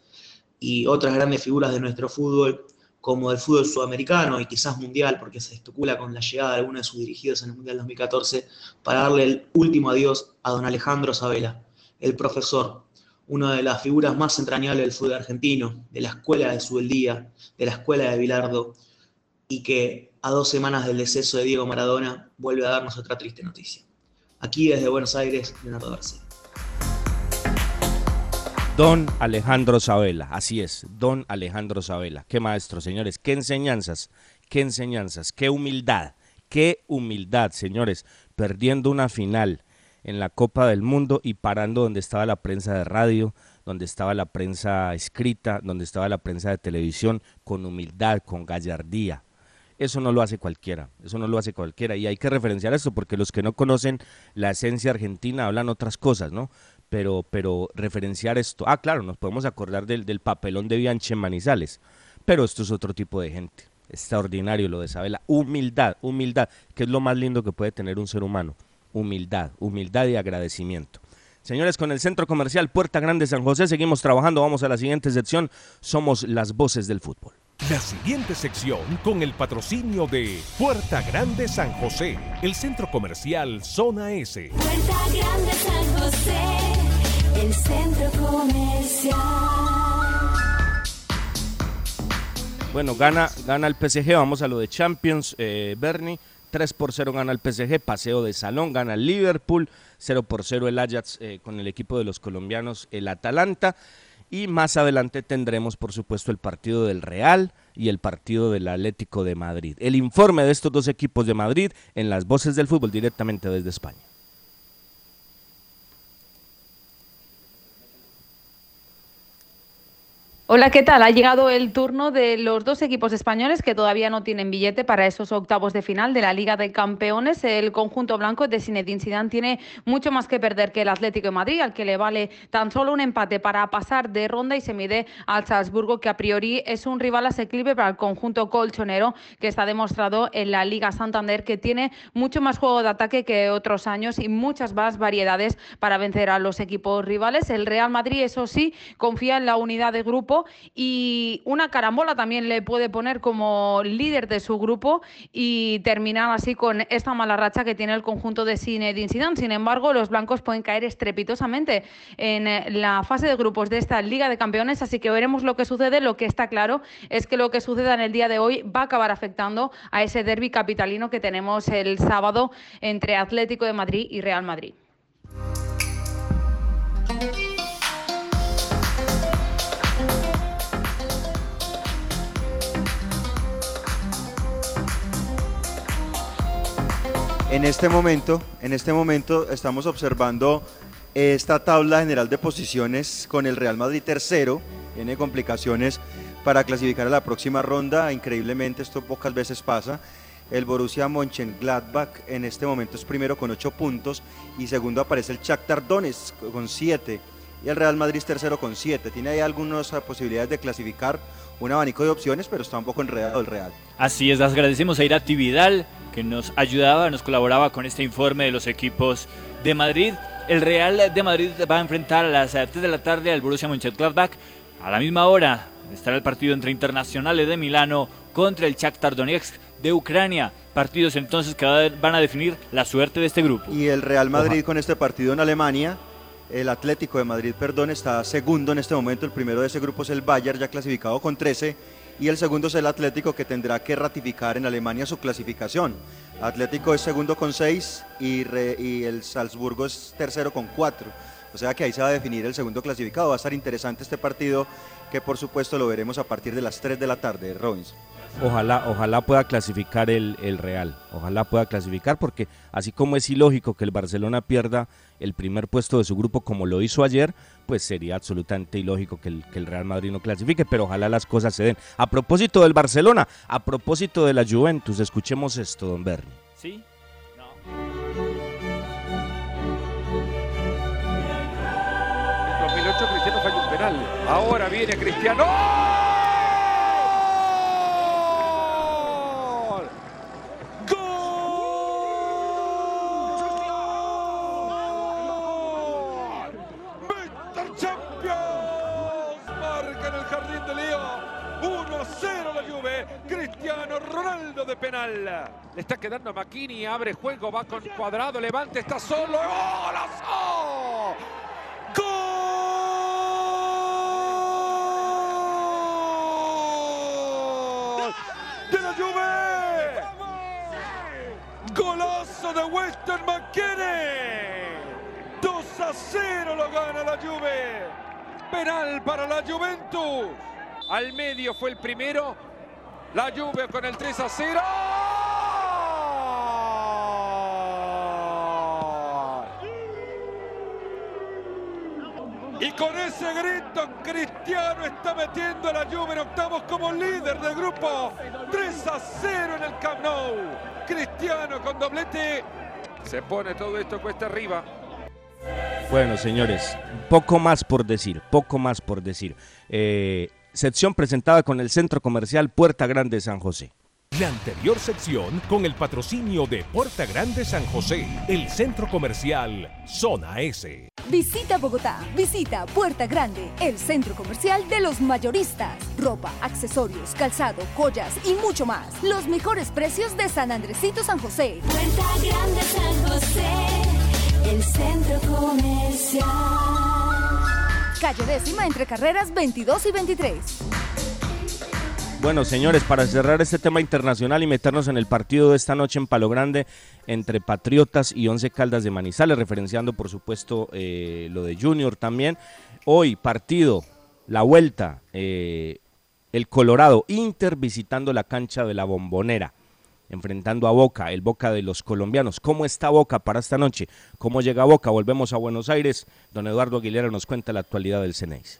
y otras grandes figuras de nuestro fútbol, como el fútbol sudamericano y quizás mundial, porque se especula con la llegada de algunos de sus dirigidos en el Mundial 2014, para darle el último adiós a don Alejandro Sabela, el profesor, una de las figuras más entrañables del fútbol argentino, de la escuela de Subeldía, de la escuela de Bilardo, y que a dos semanas del deceso de Diego Maradona vuelve a darnos otra triste noticia. Aquí desde Buenos Aires, Leonardo García. Don Alejandro Sabela, así es, don Alejandro Sabela. Qué maestro, señores, qué enseñanzas, qué enseñanzas, qué humildad, qué humildad, señores, perdiendo una final en la Copa del Mundo y parando donde estaba la prensa de radio, donde estaba la prensa escrita, donde estaba la prensa de televisión, con humildad, con gallardía. Eso no lo hace cualquiera, eso no lo hace cualquiera. Y hay que referenciar esto porque los que no conocen la esencia argentina hablan otras cosas, ¿no? pero, pero referenciar esto. Ah, claro, nos podemos acordar del, del papelón de Bianchi en Manizales, pero esto es otro tipo de gente. Extraordinario lo de Isabela. Humildad, humildad, que es lo más lindo que puede tener un ser humano. Humildad, humildad y agradecimiento. Señores, con el Centro Comercial Puerta Grande San José seguimos trabajando. Vamos a la siguiente sección. Somos las voces del fútbol. La siguiente sección con el patrocinio de Puerta Grande San José, el centro comercial Zona S. Puerta Grande San José, el centro comercial. Bueno, gana, gana el PSG, vamos a lo de Champions, eh, Bernie. 3 por 0 gana el PSG, paseo de salón, gana el Liverpool, 0 por 0 el Ajax eh, con el equipo de los colombianos, el Atalanta. Y más adelante tendremos, por supuesto, el partido del Real y el partido del Atlético de Madrid. El informe de estos dos equipos de Madrid en las voces del fútbol directamente desde España. Hola, ¿qué tal? Ha llegado el turno de los dos equipos españoles que todavía no tienen billete para esos octavos de final de la Liga de Campeones. El conjunto blanco de Zinedine Zidane tiene mucho más que perder que el Atlético de Madrid, al que le vale tan solo un empate para pasar de ronda y se mide al Salzburgo, que a priori es un rival asequible para el conjunto colchonero, que está demostrado en la Liga Santander, que tiene mucho más juego de ataque que otros años y muchas más variedades para vencer a los equipos rivales. El Real Madrid, eso sí, confía en la unidad de grupo y una carambola también le puede poner como líder de su grupo y terminar así con esta mala racha que tiene el conjunto de Zinedine Zidane. Sin embargo, los blancos pueden caer estrepitosamente en eh, la fase de grupos de esta Liga de Campeones, así que veremos lo que sucede. Lo que está claro es que lo que suceda en el día de hoy va a acabar afectando a ese derby capitalino que tenemos el sábado entre Atlético de Madrid y Real Madrid. En este momento, en este momento estamos observando esta tabla general de posiciones con el Real Madrid tercero, tiene complicaciones para clasificar a la próxima ronda, increíblemente esto pocas veces pasa. El Borussia Mönchengladbach en este momento es primero con 8 puntos y segundo aparece el Shakhtar Donetsk con 7 y el Real Madrid tercero con 7. Tiene ahí algunas posibilidades de clasificar, un abanico de opciones, pero está un poco enredado el Real. Así es, les agradecemos a Irati Vidal que nos ayudaba, nos colaboraba con este informe de los equipos de Madrid. El Real de Madrid va a enfrentar a las 3 de la tarde al Borussia Mönchengladbach. A la misma hora estará el partido entre Internacionales de Milano contra el Shakhtar Donetsk de Ucrania. Partidos entonces que van a definir la suerte de este grupo. Y el Real Madrid con este partido en Alemania, el Atlético de Madrid, perdón, está segundo en este momento. El primero de ese grupo es el Bayern, ya clasificado con 13. Y el segundo es el Atlético, que tendrá que ratificar en Alemania su clasificación. Atlético es segundo con 6 y, y el Salzburgo es tercero con 4. O sea que ahí se va a definir el segundo clasificado. Va a estar interesante este partido, que por supuesto lo veremos a partir de las 3 de la tarde, Robinson. Ojalá, ojalá pueda clasificar el, el Real. Ojalá pueda clasificar porque así como es ilógico que el Barcelona pierda el primer puesto de su grupo como lo hizo ayer, pues sería absolutamente ilógico que el, que el Real Madrid no clasifique, pero ojalá las cosas se den. A propósito del Barcelona, a propósito de la Juventus, escuchemos esto, don Bernie. ¿Sí? Ahora viene Cristiano. ¡Gol! ¡Gol! ¡Mr. Champions! Marca en el jardín de Leo. 1-0 la Juve. Cristiano Ronaldo de penal. Le está quedando a Makini. Abre juego. Va con cuadrado. Levante. Está solo. ¡Golazo! ¡Gol! ¡De la Juve! ¡Golazo de Weston McKinney! 2 a 0 lo gana la Juve. Penal para la Juventus. Al medio fue el primero. La Juve con el 3 a 0. Y con ese grito, Cristiano está metiendo a la Juve en octavos como líder del grupo. 3 a 0 en el Camp Nou. Cristiano con doblete. Se pone todo esto cuesta arriba. Bueno, señores, poco más por decir, poco más por decir. Eh, sección presentada con el Centro Comercial Puerta Grande San José. La anterior sección con el patrocinio de Puerta Grande San José, el centro comercial Zona S. Visita Bogotá, visita Puerta Grande, el centro comercial de los mayoristas. Ropa, accesorios, calzado, joyas y mucho más. Los mejores precios de San Andresito San José. Puerta Grande San José, el centro comercial. Calle décima entre carreras 22 y 23. Bueno, señores, para cerrar este tema internacional y meternos en el partido de esta noche en Palo Grande entre Patriotas y Once Caldas de Manizales, referenciando por supuesto eh, lo de Junior también. Hoy partido, la vuelta, eh, el Colorado Inter visitando la cancha de la Bombonera, enfrentando a Boca, el Boca de los colombianos. ¿Cómo está Boca para esta noche? ¿Cómo llega Boca? Volvemos a Buenos Aires. Don Eduardo Aguilera nos cuenta la actualidad del Ceneis.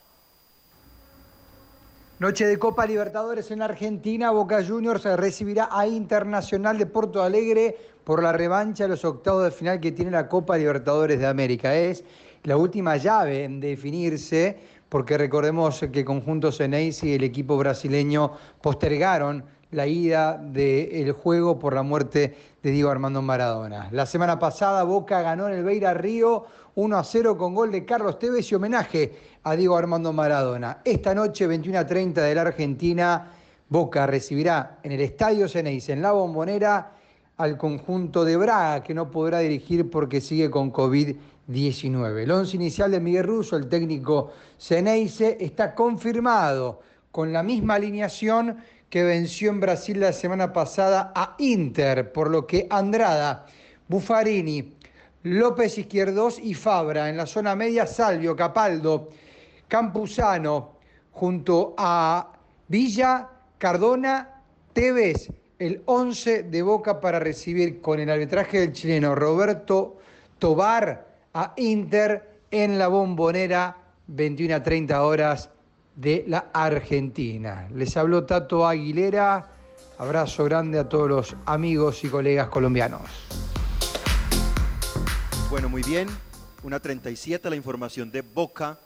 Noche de Copa Libertadores en Argentina, Boca Juniors recibirá a Internacional de Porto Alegre por la revancha de los octavos de final que tiene la Copa Libertadores de América. Es la última llave en definirse, porque recordemos que conjunto Ceneice y el equipo brasileño postergaron la ida del juego por la muerte de Diego Armando Maradona. La semana pasada Boca ganó en el Beira Río 1 a 0 con gol de Carlos Tevez y homenaje a Diego Armando Maradona. Esta noche, 21 a 30 de la Argentina, Boca recibirá en el Estadio Ceneice, en la Bombonera, al conjunto de Braga, que no podrá dirigir porque sigue con COVID-19. El once inicial de Miguel Russo, el técnico Ceneice, está confirmado con la misma alineación que venció en Brasil la semana pasada a Inter, por lo que Andrada, Buffarini, López Izquierdos y Fabra. En la zona media, Salvio, Capaldo, Campuzano, junto a Villa, Cardona, Tevez, el 11 de Boca para recibir con el arbitraje del chileno Roberto Tobar a Inter en la bombonera 21 a 30 horas de la Argentina. Les habló Tato Aguilera. Abrazo grande a todos los amigos y colegas colombianos. Bueno, muy bien. Una 37 la información de Boca.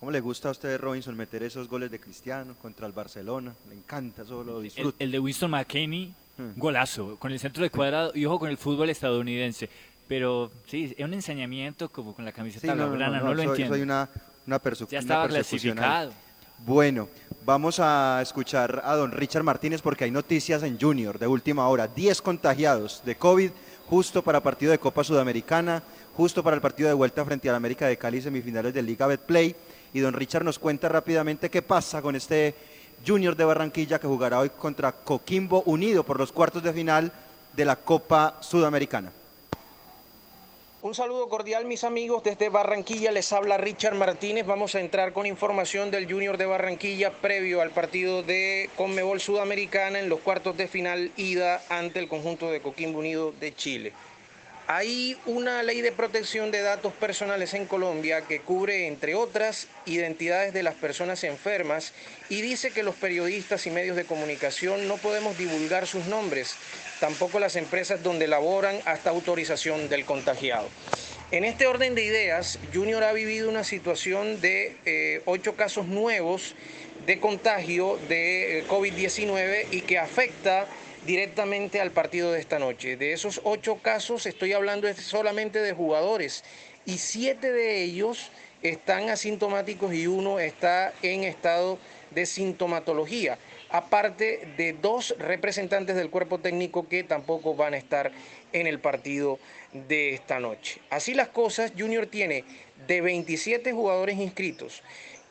¿Cómo le gusta a usted, Robinson, meter esos goles de Cristiano contra el Barcelona? Le encanta, eso lo El, disfruta. el de Winston McKinney, Hmm. golazo, con el centro de cuadrado y ojo con el fútbol estadounidense. Pero sí, es un ensañamiento como con la camiseta Sí, no, no, blaugrana, no, no, lo soy, entiendo. soy una, una, Ya estaba clasificado. Bueno, vamos a escuchar a don Richard Martínez porque hay noticias en Junior de última hora. 10 contagiados de COVID justo para partido de Copa Sudamericana, justo para el partido de vuelta frente al América de Cali semifinales de Liga Betplay. Y don Richard nos cuenta rápidamente qué pasa con este Junior de Barranquilla que jugará hoy contra Coquimbo Unido por los cuartos de final de la Copa Sudamericana. Un saludo cordial mis amigos desde Barranquilla, les habla Richard Martínez, vamos a entrar con información del Junior de Barranquilla previo al partido de Conmebol Sudamericana en los cuartos de final ida ante el conjunto de Coquimbo Unido de Chile. Hay una ley de protección de datos personales en Colombia que cubre, entre otras, identidades de las personas enfermas y dice que los periodistas y medios de comunicación no podemos divulgar sus nombres, tampoco las empresas donde laboran hasta autorización del contagiado. En este orden de ideas, Junior ha vivido una situación de eh, ocho casos nuevos de contagio de eh, COVID-19 y que afecta directamente al partido de esta noche. De esos ocho casos estoy hablando solamente de jugadores y siete de ellos están asintomáticos y uno está en estado de sintomatología, aparte de dos representantes del cuerpo técnico que tampoco van a estar en el partido de esta noche. Así las cosas, Junior tiene de 27 jugadores inscritos,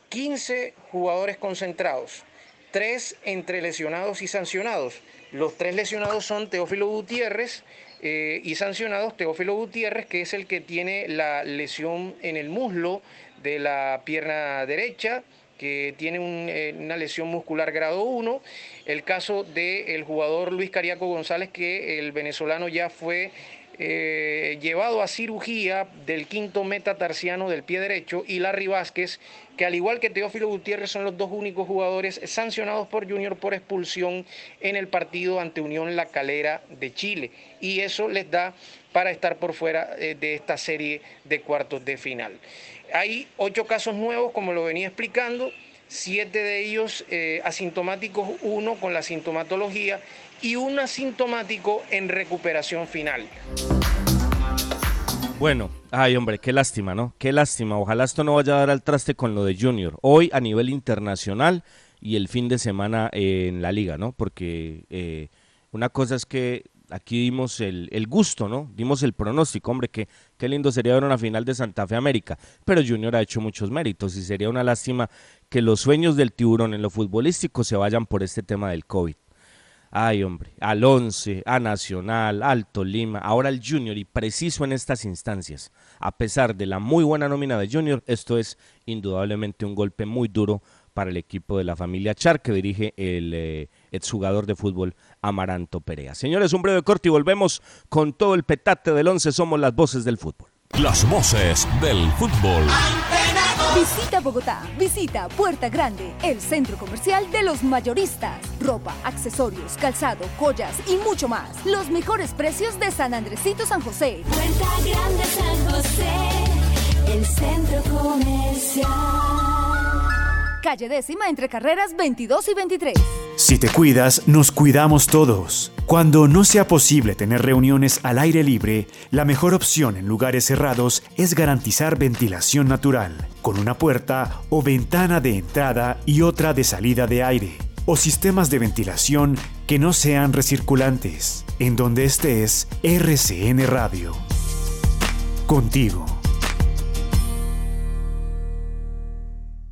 15 jugadores concentrados, tres entre lesionados y sancionados. Los tres lesionados son Teófilo Gutiérrez eh, y sancionados Teófilo Gutiérrez, que es el que tiene la lesión en el muslo de la pierna derecha, que tiene eh, una lesión muscular grado 1. El caso del jugador Luis Cariaco González, que el venezolano ya fue eh, llevado a cirugía del quinto metatarsiano del pie derecho y Larry Vázquez, que al igual que Teófilo Gutiérrez son los dos únicos jugadores sancionados por Junior por expulsión en el partido ante Unión La Calera de Chile. Y eso les da para estar por fuera eh, de esta serie de cuartos de final. Hay ocho casos nuevos, como lo venía explicando, siete de ellos eh, asintomáticos, uno con la sintomatología y un asintomático en recuperación final. Bueno, ay hombre, qué lástima, ¿no? Qué lástima. Ojalá esto no vaya a dar al traste con lo de Junior. Hoy a nivel internacional y el fin de semana en la liga, ¿no? Porque eh, una cosa es que aquí dimos el, el, gusto, ¿no? Dimos el pronóstico, hombre, que qué lindo sería ver una final de Santa Fe América. Pero Junior ha hecho muchos méritos y sería una lástima que los sueños del tiburón en lo futbolístico se vayan por este tema del COVID. Ay, hombre, al 11, a Nacional, al Tolima, ahora al Junior y preciso en estas instancias. A pesar de la muy buena nómina de Junior, esto es indudablemente un golpe muy duro para el equipo de la familia Char que dirige el eh, exjugador de fútbol Amaranto Perea. Señores, un breve corte y volvemos con todo el petate del 11. Somos las voces del fútbol. Las voces del fútbol. Visita Bogotá, visita Puerta Grande, el centro comercial de los mayoristas. Ropa, accesorios, calzado, joyas y mucho más. Los mejores precios de San Andresito San José. Puerta Grande San José, el centro comercial. Calle décima entre carreras 22 y 23. Si te cuidas, nos cuidamos todos. Cuando no sea posible tener reuniones al aire libre, la mejor opción en lugares cerrados es garantizar ventilación natural, con una puerta o ventana de entrada y otra de salida de aire, o sistemas de ventilación que no sean recirculantes. En donde estés, RCN Radio. Contigo.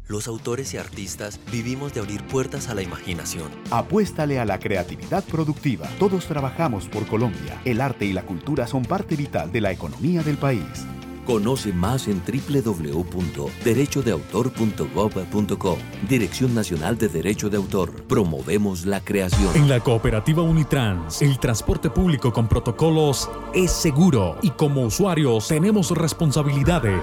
Los autores y artistas vivimos de abrir puertas a la imaginación. Apuéstale a la creatividad productiva. Todos trabajamos por Colombia. El arte y la cultura son parte vital de la economía del país. Conoce más en www.derechodeautor.gov.co. Dirección Nacional de Derecho de Autor. Promovemos la creación. En la cooperativa Unitrans, el transporte público con protocolos es seguro y como usuarios tenemos responsabilidades.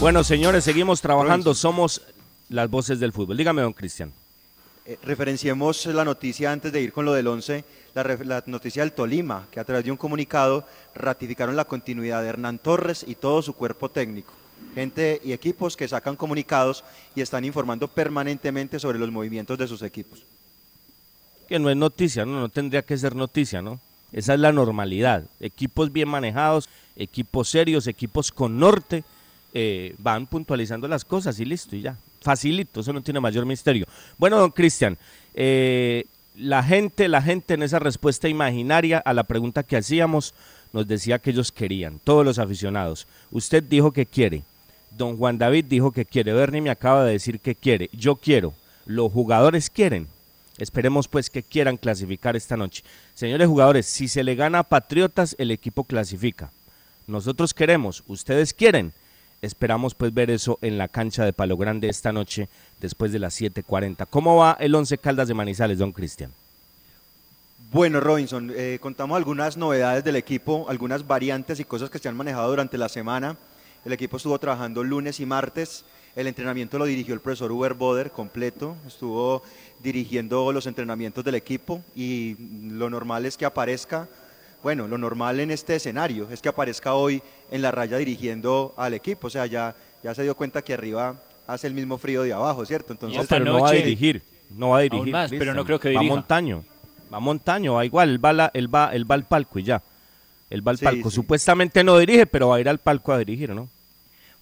Bueno, señores, seguimos trabajando. Somos las voces del fútbol. Dígame, don Cristian. Eh, referenciemos la noticia antes de ir con lo del 11, la, la, noticia del Tolima, que a través de un comunicado ratificaron la continuidad de Hernán Torres y todo su cuerpo técnico. Gente y equipos que sacan comunicados y están informando permanentemente sobre los movimientos de sus equipos. Que no es noticia, no, no tendría que ser noticia, ¿no? Esa es la normalidad. Equipos bien manejados, equipos serios, equipos con norte, eh, van puntualizando las cosas y listo, y ya facilito, eso no tiene mayor misterio. Bueno, don Cristian, eh, la gente, la gente en esa respuesta imaginaria a la pregunta que hacíamos nos decía que ellos querían, todos los aficionados. Usted dijo que quiere, don Juan David dijo que quiere, Bernie me acaba de decir que quiere, yo quiero, los jugadores quieren. Esperemos pues que quieran clasificar esta noche. Señores jugadores, si se le gana a Patriotas, el equipo clasifica. Nosotros queremos, ustedes quieren Esperamos pues ver eso en la cancha de Palo Grande esta noche después de las 7.40. ¿Cómo va el Once Caldas de Manizales, don Cristian? Bueno, Robinson, eh, contamos algunas novedades del equipo, algunas variantes y cosas que se han manejado durante la semana. El equipo estuvo trabajando lunes y martes. El entrenamiento lo dirigió el profesor Uber Boder completo. Estuvo dirigiendo los entrenamientos del equipo y lo normal es que aparezca bueno, lo normal en este escenario es que aparezca hoy en la raya dirigiendo al equipo, o sea, ya, ya se dio cuenta que arriba hace el mismo frío de abajo, ¿cierto? Entonces, pero no va a dirigir, no va a dirigir. Más, pero no creo que dirija. Va montaño, va montaño, va igual, él va, la, él va, él va al palco y ya. Él va al Sí, palco. sí. Supuestamente no dirige, pero va a ir al palco a dirigir, ¿no?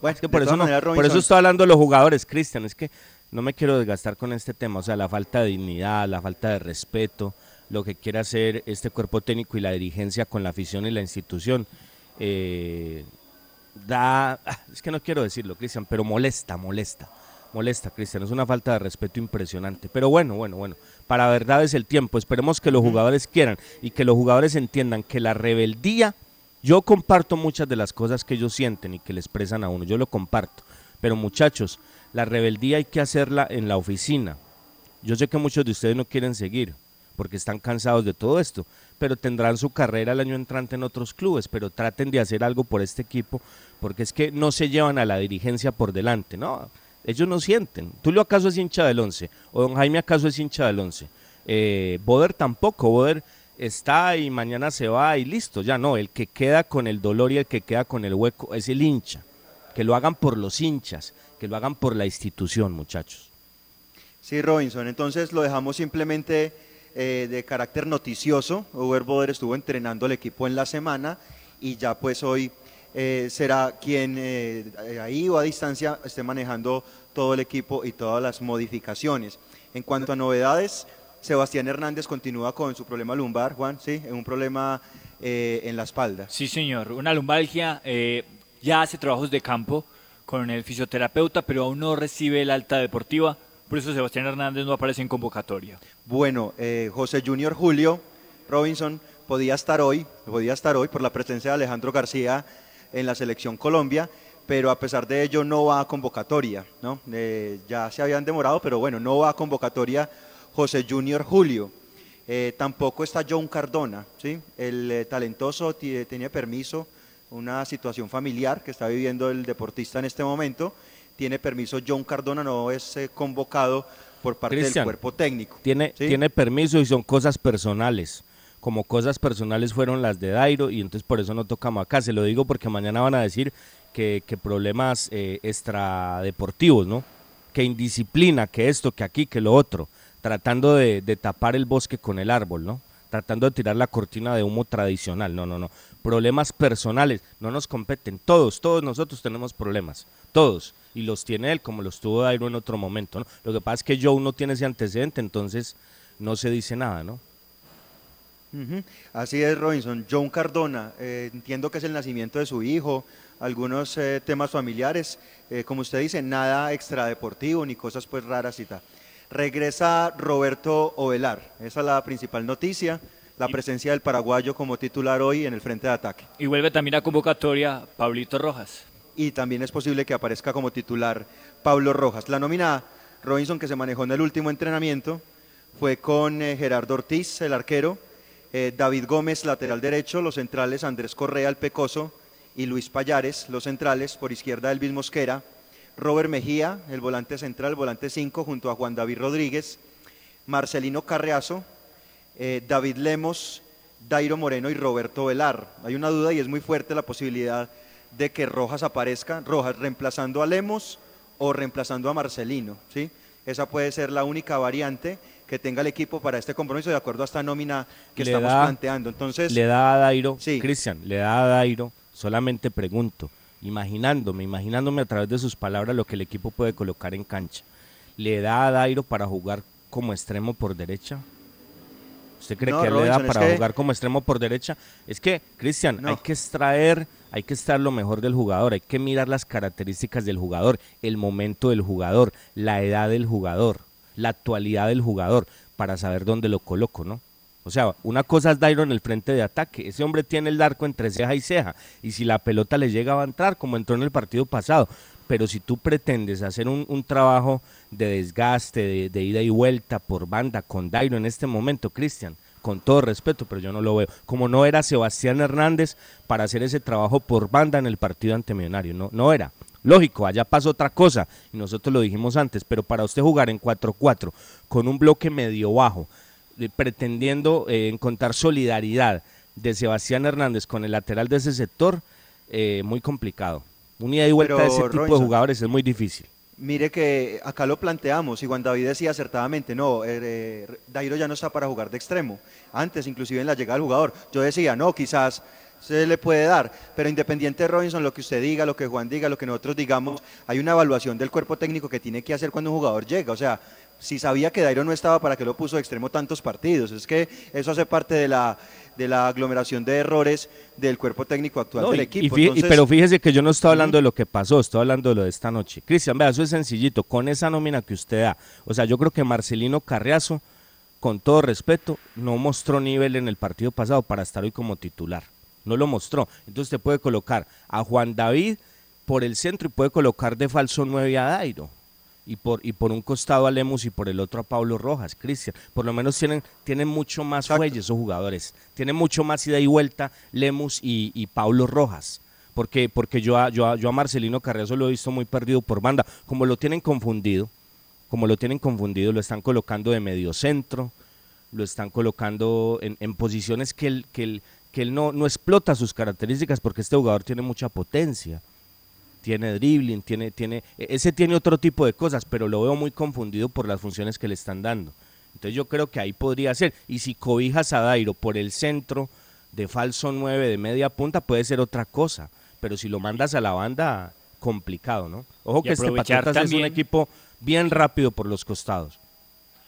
Bueno, es que por eso, no, maneras, por Robinson- eso estoy hablando de los jugadores, Cristian. Es que no me quiero desgastar con este tema. O sea, la falta de dignidad, la falta de respeto lo que quiere hacer este cuerpo técnico y la dirigencia con la afición y la institución. Eh, da, es que no quiero decirlo, Cristian, pero molesta, molesta, molesta, Cristian, es una falta de respeto impresionante. Pero bueno, bueno, bueno, para verdad es el tiempo, esperemos que los jugadores quieran y que los jugadores entiendan que la rebeldía, yo comparto muchas de las cosas que ellos sienten y que le expresan a uno, yo lo comparto, pero muchachos, la rebeldía hay que hacerla en la oficina. Yo sé que muchos de ustedes no quieren seguir, porque están cansados de todo esto, pero tendrán su carrera el año entrante en otros clubes, pero traten de hacer algo por este equipo, porque es que no se llevan a la dirigencia por delante, no, ellos no sienten. Tulio acaso es hincha del 11, o don Jaime acaso es hincha del 11. Eh, Boder tampoco, Boder está y mañana se va y listo, ya no, el que queda con el dolor y el que queda con el hueco es el hincha. Que lo hagan por los hinchas, que lo hagan por la institución, muchachos. Sí, Robinson, entonces lo dejamos simplemente eh, de carácter noticioso. Uber Boder estuvo entrenando al equipo en la semana y ya pues hoy eh, será quien eh, ahí o a distancia esté manejando todo el equipo y todas las modificaciones. En cuanto a novedades, Sebastián Hernández continúa con su problema lumbar, Juan, ¿sí? Un problema en la espalda. Sí, señor, una lumbalgia, ya hace trabajos de campo con el fisioterapeuta, pero aún no recibe el alta deportiva. Por eso Sebastián Hernández no aparece en convocatoria. Bueno, eh, José Junior Julio Robinson podía estar hoy, podía estar hoy por la presencia de Alejandro García en la selección Colombia, pero a pesar de ello no va a convocatoria, ¿no? Eh, ya se habían demorado, pero bueno, no va a convocatoria José Junior Julio. Eh, tampoco está John Cardona, ¿sí? El talentoso tenía permiso, una situación familiar que está viviendo el deportista en este momento tiene permiso John Cardona, no es convocado por parte del cuerpo técnico. Tiene, tiene permiso y son cosas personales. Como cosas personales fueron las de Dairo y entonces por eso no tocamos acá. Se lo digo porque mañana van a decir que, problemas eh, extradeportivos, ¿no? Que indisciplina, que esto, que aquí, que lo otro. Tratando de, de tapar el bosque con el árbol, ¿no? Tratando de tirar la cortina de humo tradicional. No, no, no. Problemas personales no nos competen. Todos, todos nosotros tenemos problemas. Todos y los tiene él como los tuvo Dairo en otro momento. Lo que pasa es que Joe no tiene ese antecedente, entonces no se dice nada, ¿no? Así es, Robinson. John Cardona, eh, entiendo que es el nacimiento de su hijo, algunos eh, temas familiares, eh, como usted dice, nada extradeportivo ni cosas pues raras y tal. Regresa Roberto Ovelar, esa es la principal noticia, la presencia del paraguayo como titular hoy en el frente de ataque. Y vuelve también a convocatoria Pablito Rojas y también es posible que aparezca como titular Pablo Rojas. La nómina Robinson que se manejó en el último entrenamiento fue con eh, Gerardo Ortiz, el arquero, eh, David Gómez, lateral derecho, los centrales Andrés Correa, el Pecoso, y Luis Payares, los centrales, por izquierda Elvis Mosquera, Robert Mejía, el volante central, volante 5, junto a Juan David Rodríguez, Marcelino Carreazo, eh, David Lemos, Dairo Moreno y Roberto Velar. Hay una duda y es muy fuerte la posibilidad de que Rojas aparezca, Rojas reemplazando a Lemos o reemplazando a Marcelino, ¿sí? Esa puede ser la única variante que tenga el equipo para este compromiso de acuerdo a esta nómina que estamos planteando. Entonces, le da a Dairo, Cristian, le da a Dairo, solamente pregunto, imaginándome, imaginándome a través de sus palabras lo que el equipo puede colocar en cancha. ¿Le da a Dairo para jugar como extremo por derecha? ¿Usted cree que le da para jugar como extremo por derecha? Es que, Cristian, hay que extraer, hay que estar lo mejor del jugador, hay que mirar las características del jugador, el momento del jugador, la edad del jugador, la actualidad del jugador, para saber dónde lo coloco, ¿no? O sea, una cosa es Dairo en el frente de ataque. Ese hombre tiene el arco entre ceja y ceja. Y si la pelota le llega a entrar, como entró en el partido pasado. Pero si tú pretendes hacer un, trabajo de desgaste, de, ida y vuelta por banda con Dairo en este momento, Cristian, con todo respeto, pero yo no lo veo. Como no era Sebastián Hernández para hacer ese trabajo por banda en el partido ante Millonario, no, no era. Lógico, allá pasó otra cosa y nosotros lo dijimos antes, pero para usted jugar en 4-4 con un bloque medio bajo, pretendiendo eh, encontrar solidaridad de Sebastián Hernández con el lateral de ese sector, eh, muy complicado. Unida y vuelta de ese tipo de jugadores es muy difícil. Mire que acá lo planteamos y Juan David decía acertadamente, no, eh, eh, Dairo ya no está para jugar de extremo. Antes, inclusive en la llegada del jugador, yo decía, no, quizás se le puede dar. Pero independiente de Robinson, lo que usted diga, lo que Juan diga, lo que nosotros digamos, hay una evaluación del cuerpo técnico que tiene que hacer cuando un jugador llega. O sea, si sabía que Dairo no estaba, ¿para qué lo puso de extremo tantos partidos? Es que eso hace parte de la, de la aglomeración de errores del cuerpo técnico actual No, del equipo. y Entonces- pero fíjese que yo no estoy hablando de lo que pasó, estoy hablando de lo de esta noche. Cristian, vea, eso es sencillito. Con esa nómina que usted da, o sea, yo creo que Marcelino Carriazo, con todo respeto, no mostró nivel en el partido pasado para estar hoy como titular. No lo mostró. Entonces usted puede colocar a Juan David por el centro y puede colocar de falso 9 a Dairo. Y por, y por un costado a Lemus y por el otro a Pablo Rojas, Cristian. Por lo menos tienen, tienen mucho más fuelle esos jugadores. Tienen mucho más ida y vuelta Lemus y, y Pablo Rojas. Porque, porque yo, a, yo, a, yo a Marcelino Carriazo lo he visto muy perdido por banda. Como lo tienen confundido, como lo tienen confundido, lo están colocando de medio centro, lo están colocando en, en posiciones que él, que él, que él no, no explota sus características porque este jugador tiene mucha potencia tiene dribbling, tiene, tiene, e- ese tiene otro tipo de cosas, pero lo veo muy confundido por las funciones que le están dando. Entonces yo creo que ahí podría ser. Y si cobijas a Dairo por el centro de falso 9 de media punta, puede ser otra cosa. Pero si lo mandas a la banda, complicado, ¿no? Ojo que este Patriotas es un también- equipo bien rápido por los costados.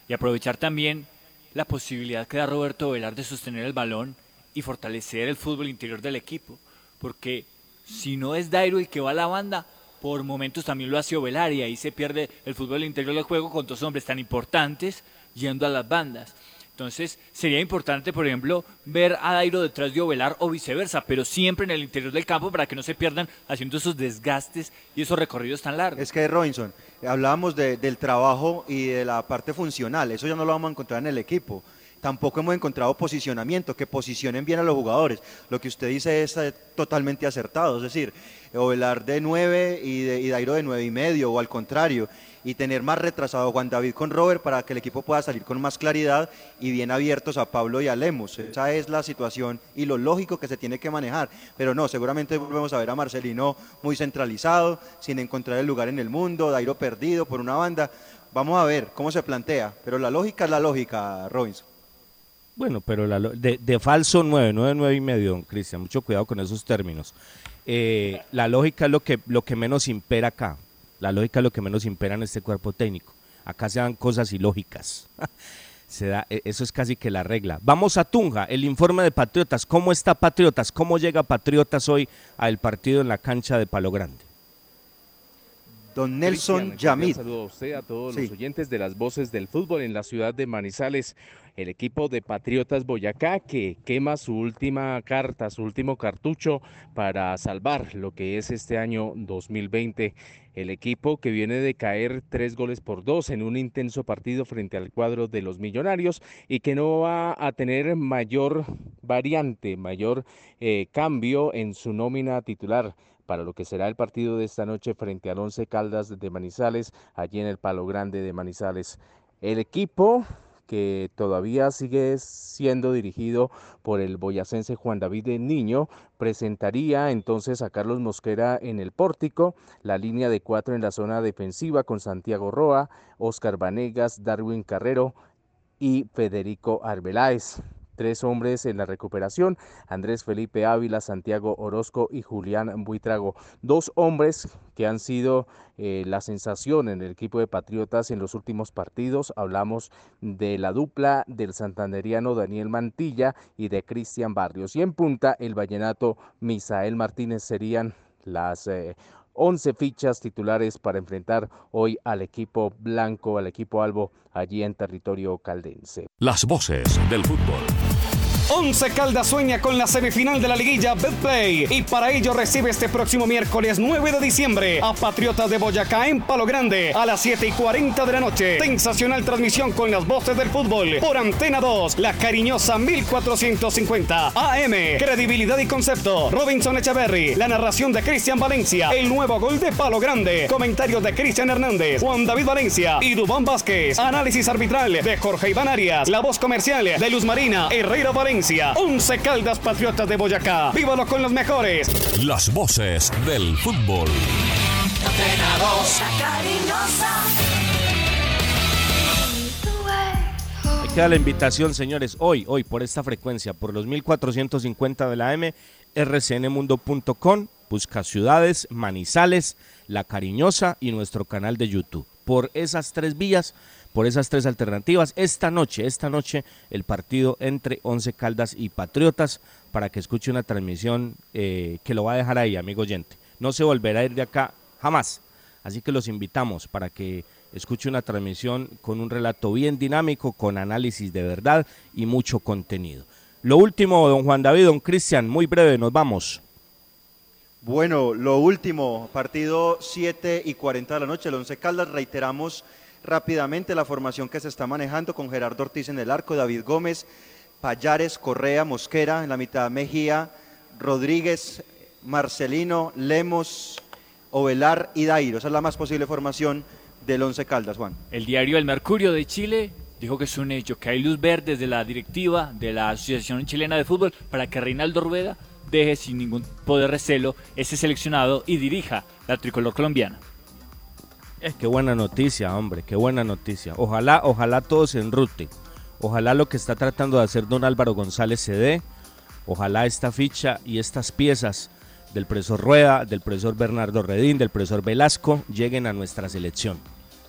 Y aprovechar también la posibilidad que da Roberto Velar de sostener el balón y fortalecer el fútbol interior del equipo. Porque si no es Dairo el que va a la banda, por momentos también lo hace Ovelar y ahí se pierde el fútbol interior del juego con dos hombres tan importantes yendo a las bandas. Entonces sería importante, por ejemplo, ver a Dairo detrás de Ovelar o viceversa, pero siempre en el interior del campo para que no se pierdan haciendo esos desgastes y esos recorridos tan largos. Es que Robinson, hablábamos de- del trabajo y de la parte funcional, eso ya no lo vamos a encontrar en el equipo. Tampoco hemos encontrado posicionamiento, que posicionen bien a los jugadores. Lo que usted dice es eh, totalmente acertado, es decir, Ovelar de 9 y, de, y Dairo de 9 y medio, o al contrario, y tener más retrasado a Juan David con Robert para que el equipo pueda salir con más claridad y bien abiertos a Pablo y a Lemos. Esa es la situación y lo lógico que se tiene que manejar. Pero no, seguramente volvemos a ver a Marcelino muy centralizado, sin encontrar el lugar en el mundo, Dairo perdido por una banda. Vamos a ver cómo se plantea, pero la lógica es la lógica, Robinson. Bueno, pero la lo- de, de falso 9, no de 9 y medio, don Cristian, mucho cuidado con esos términos. Eh, la lógica es lo que, lo que menos impera acá. La lógica es lo que menos impera en este cuerpo técnico. Acá se dan cosas ilógicas. Se da, e- eso es casi que la regla. Vamos a Tunja, el informe de Patriotas. ¿Cómo está Patriotas? ¿Cómo llega Patriotas hoy al partido en la cancha de Palo Grande? Don Nelson Yamid. Saludo a usted, a todos Sí. los oyentes de las voces del fútbol en la ciudad de Manizales. El equipo de Patriotas Boyacá que quema su última carta, su último cartucho para salvar lo que es este año 2020. El equipo que viene de caer tres goles por dos en un intenso partido frente al cuadro de los millonarios y que no va a tener mayor variante, mayor eh, cambio en su nómina titular para lo que será el partido de esta noche frente al Once Caldas de Manizales, allí en el Palo Grande de Manizales. El equipo que todavía sigue siendo dirigido por el boyacense Juan David Niño, presentaría entonces a Carlos Mosquera en el pórtico, la línea de cuatro en la zona defensiva con Santiago Roa, Oscar Vanegas, Darwin Carrero y Federico Arbeláez. Tres hombres en la recuperación, Andrés Felipe Ávila, Santiago Orozco y Julián Buitrago. Dos hombres que han sido eh, la sensación en el equipo de Patriotas en los últimos partidos. Hablamos de la dupla del santanderiano Daniel Mantilla y de Cristian Barrios. Y en punta, el vallenato Misael Martínez serían las eh, 11 fichas titulares para enfrentar hoy al equipo blanco, al equipo albo, allí en territorio caldense. Las voces del fútbol. Once Caldas sueña con la semifinal de la liguilla Betplay y para ello recibe este próximo miércoles 9 de diciembre a Patriotas de Boyacá en Palo Grande a las 7 y 40 de la noche. Sensacional transmisión con las voces del fútbol por Antena 2, la cariñosa 1450 AM. Credibilidad y concepto. Robinson Echeverry, la narración de Cristian Valencia, el nuevo gol de Palo Grande, comentarios de Cristian Hernández, Juan David Valencia y Dubán Vázquez, análisis arbitral de Jorge Iván Arias, la voz comercial de Luz Marina, Herrera Valencia. 11 Caldas Patriotas de Boyacá. Vívalo con los mejores. Las voces del fútbol. Ahí queda la invitación, señores, hoy, hoy, por esta frecuencia, por los 1450 de la M, rcnmundo.com, busca ciudades, Manizales, La Cariñosa y nuestro canal de YouTube. Por esas tres vías, por esas tres alternativas, esta noche, esta noche el partido entre Once Caldas y Patriotas para que escuche una transmisión eh, que lo va a dejar ahí, amigo oyente. No se volverá a ir de acá jamás. Así que los invitamos para que escuche una transmisión con un relato bien dinámico, con análisis de verdad y mucho contenido. Lo último, don Juan David, don Cristian, muy breve, nos vamos. Bueno, lo último, partido 7 y 40 de la noche, el Once Caldas, reiteramos rápidamente la formación que se está manejando con Gerardo Ortiz en el arco, David Gómez, Payares, Correa, Mosquera, en la mitad Mejía, Rodríguez, Marcelino, Lemos, Ovelar y Dairo. Esa es la más posible formación del Once Caldas, Juan. El diario El Mercurio de Chile dijo que es un hecho, que hay luz verde desde la directiva de la Asociación Chilena de Fútbol para que Reinaldo Rueda deje sin ningún poder recelo ese seleccionado y dirija la tricolor colombiana. Es qué buena noticia, hombre, qué buena noticia. Ojalá, ojalá todo se enrute. Ojalá lo que está tratando de hacer don Álvaro González se dé. Ojalá esta ficha y estas piezas del profesor Rueda, del profesor Bernardo Redín, del profesor Velasco lleguen a nuestra selección.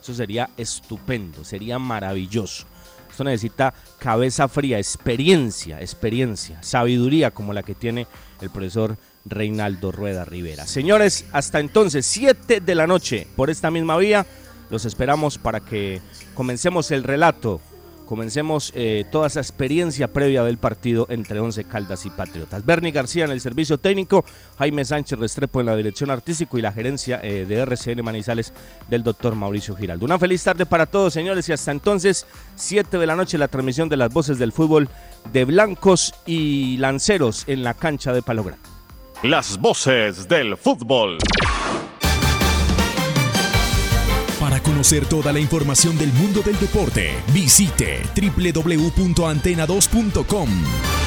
Eso sería estupendo, sería maravilloso. Esto necesita cabeza fría, experiencia, experiencia, sabiduría como la que tiene el profesor Reinaldo Rueda Rivera. Señores, hasta entonces, 7 de la noche, por esta misma vía, los esperamos para que comencemos el relato comencemos eh, toda esa experiencia previa del partido entre Once Caldas y Patriotas. Bernie García en el servicio técnico, Jaime Sánchez Restrepo en la dirección artística y la gerencia eh, de RCN Manizales del doctor Mauricio Giraldo. Una feliz tarde para todos, señores, y hasta entonces, 7 de la noche, la transmisión de las voces del fútbol de blancos y lanceros en la cancha de Palo Grande. Las voces del fútbol. Para conocer toda la información del mundo del deporte, visite www.antena2.com.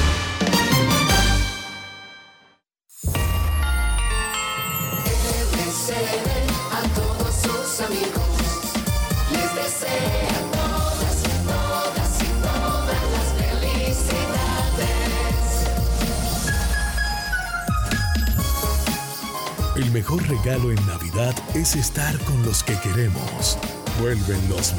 El mejor regalo en Navidad es estar con los que queremos. Vuelven los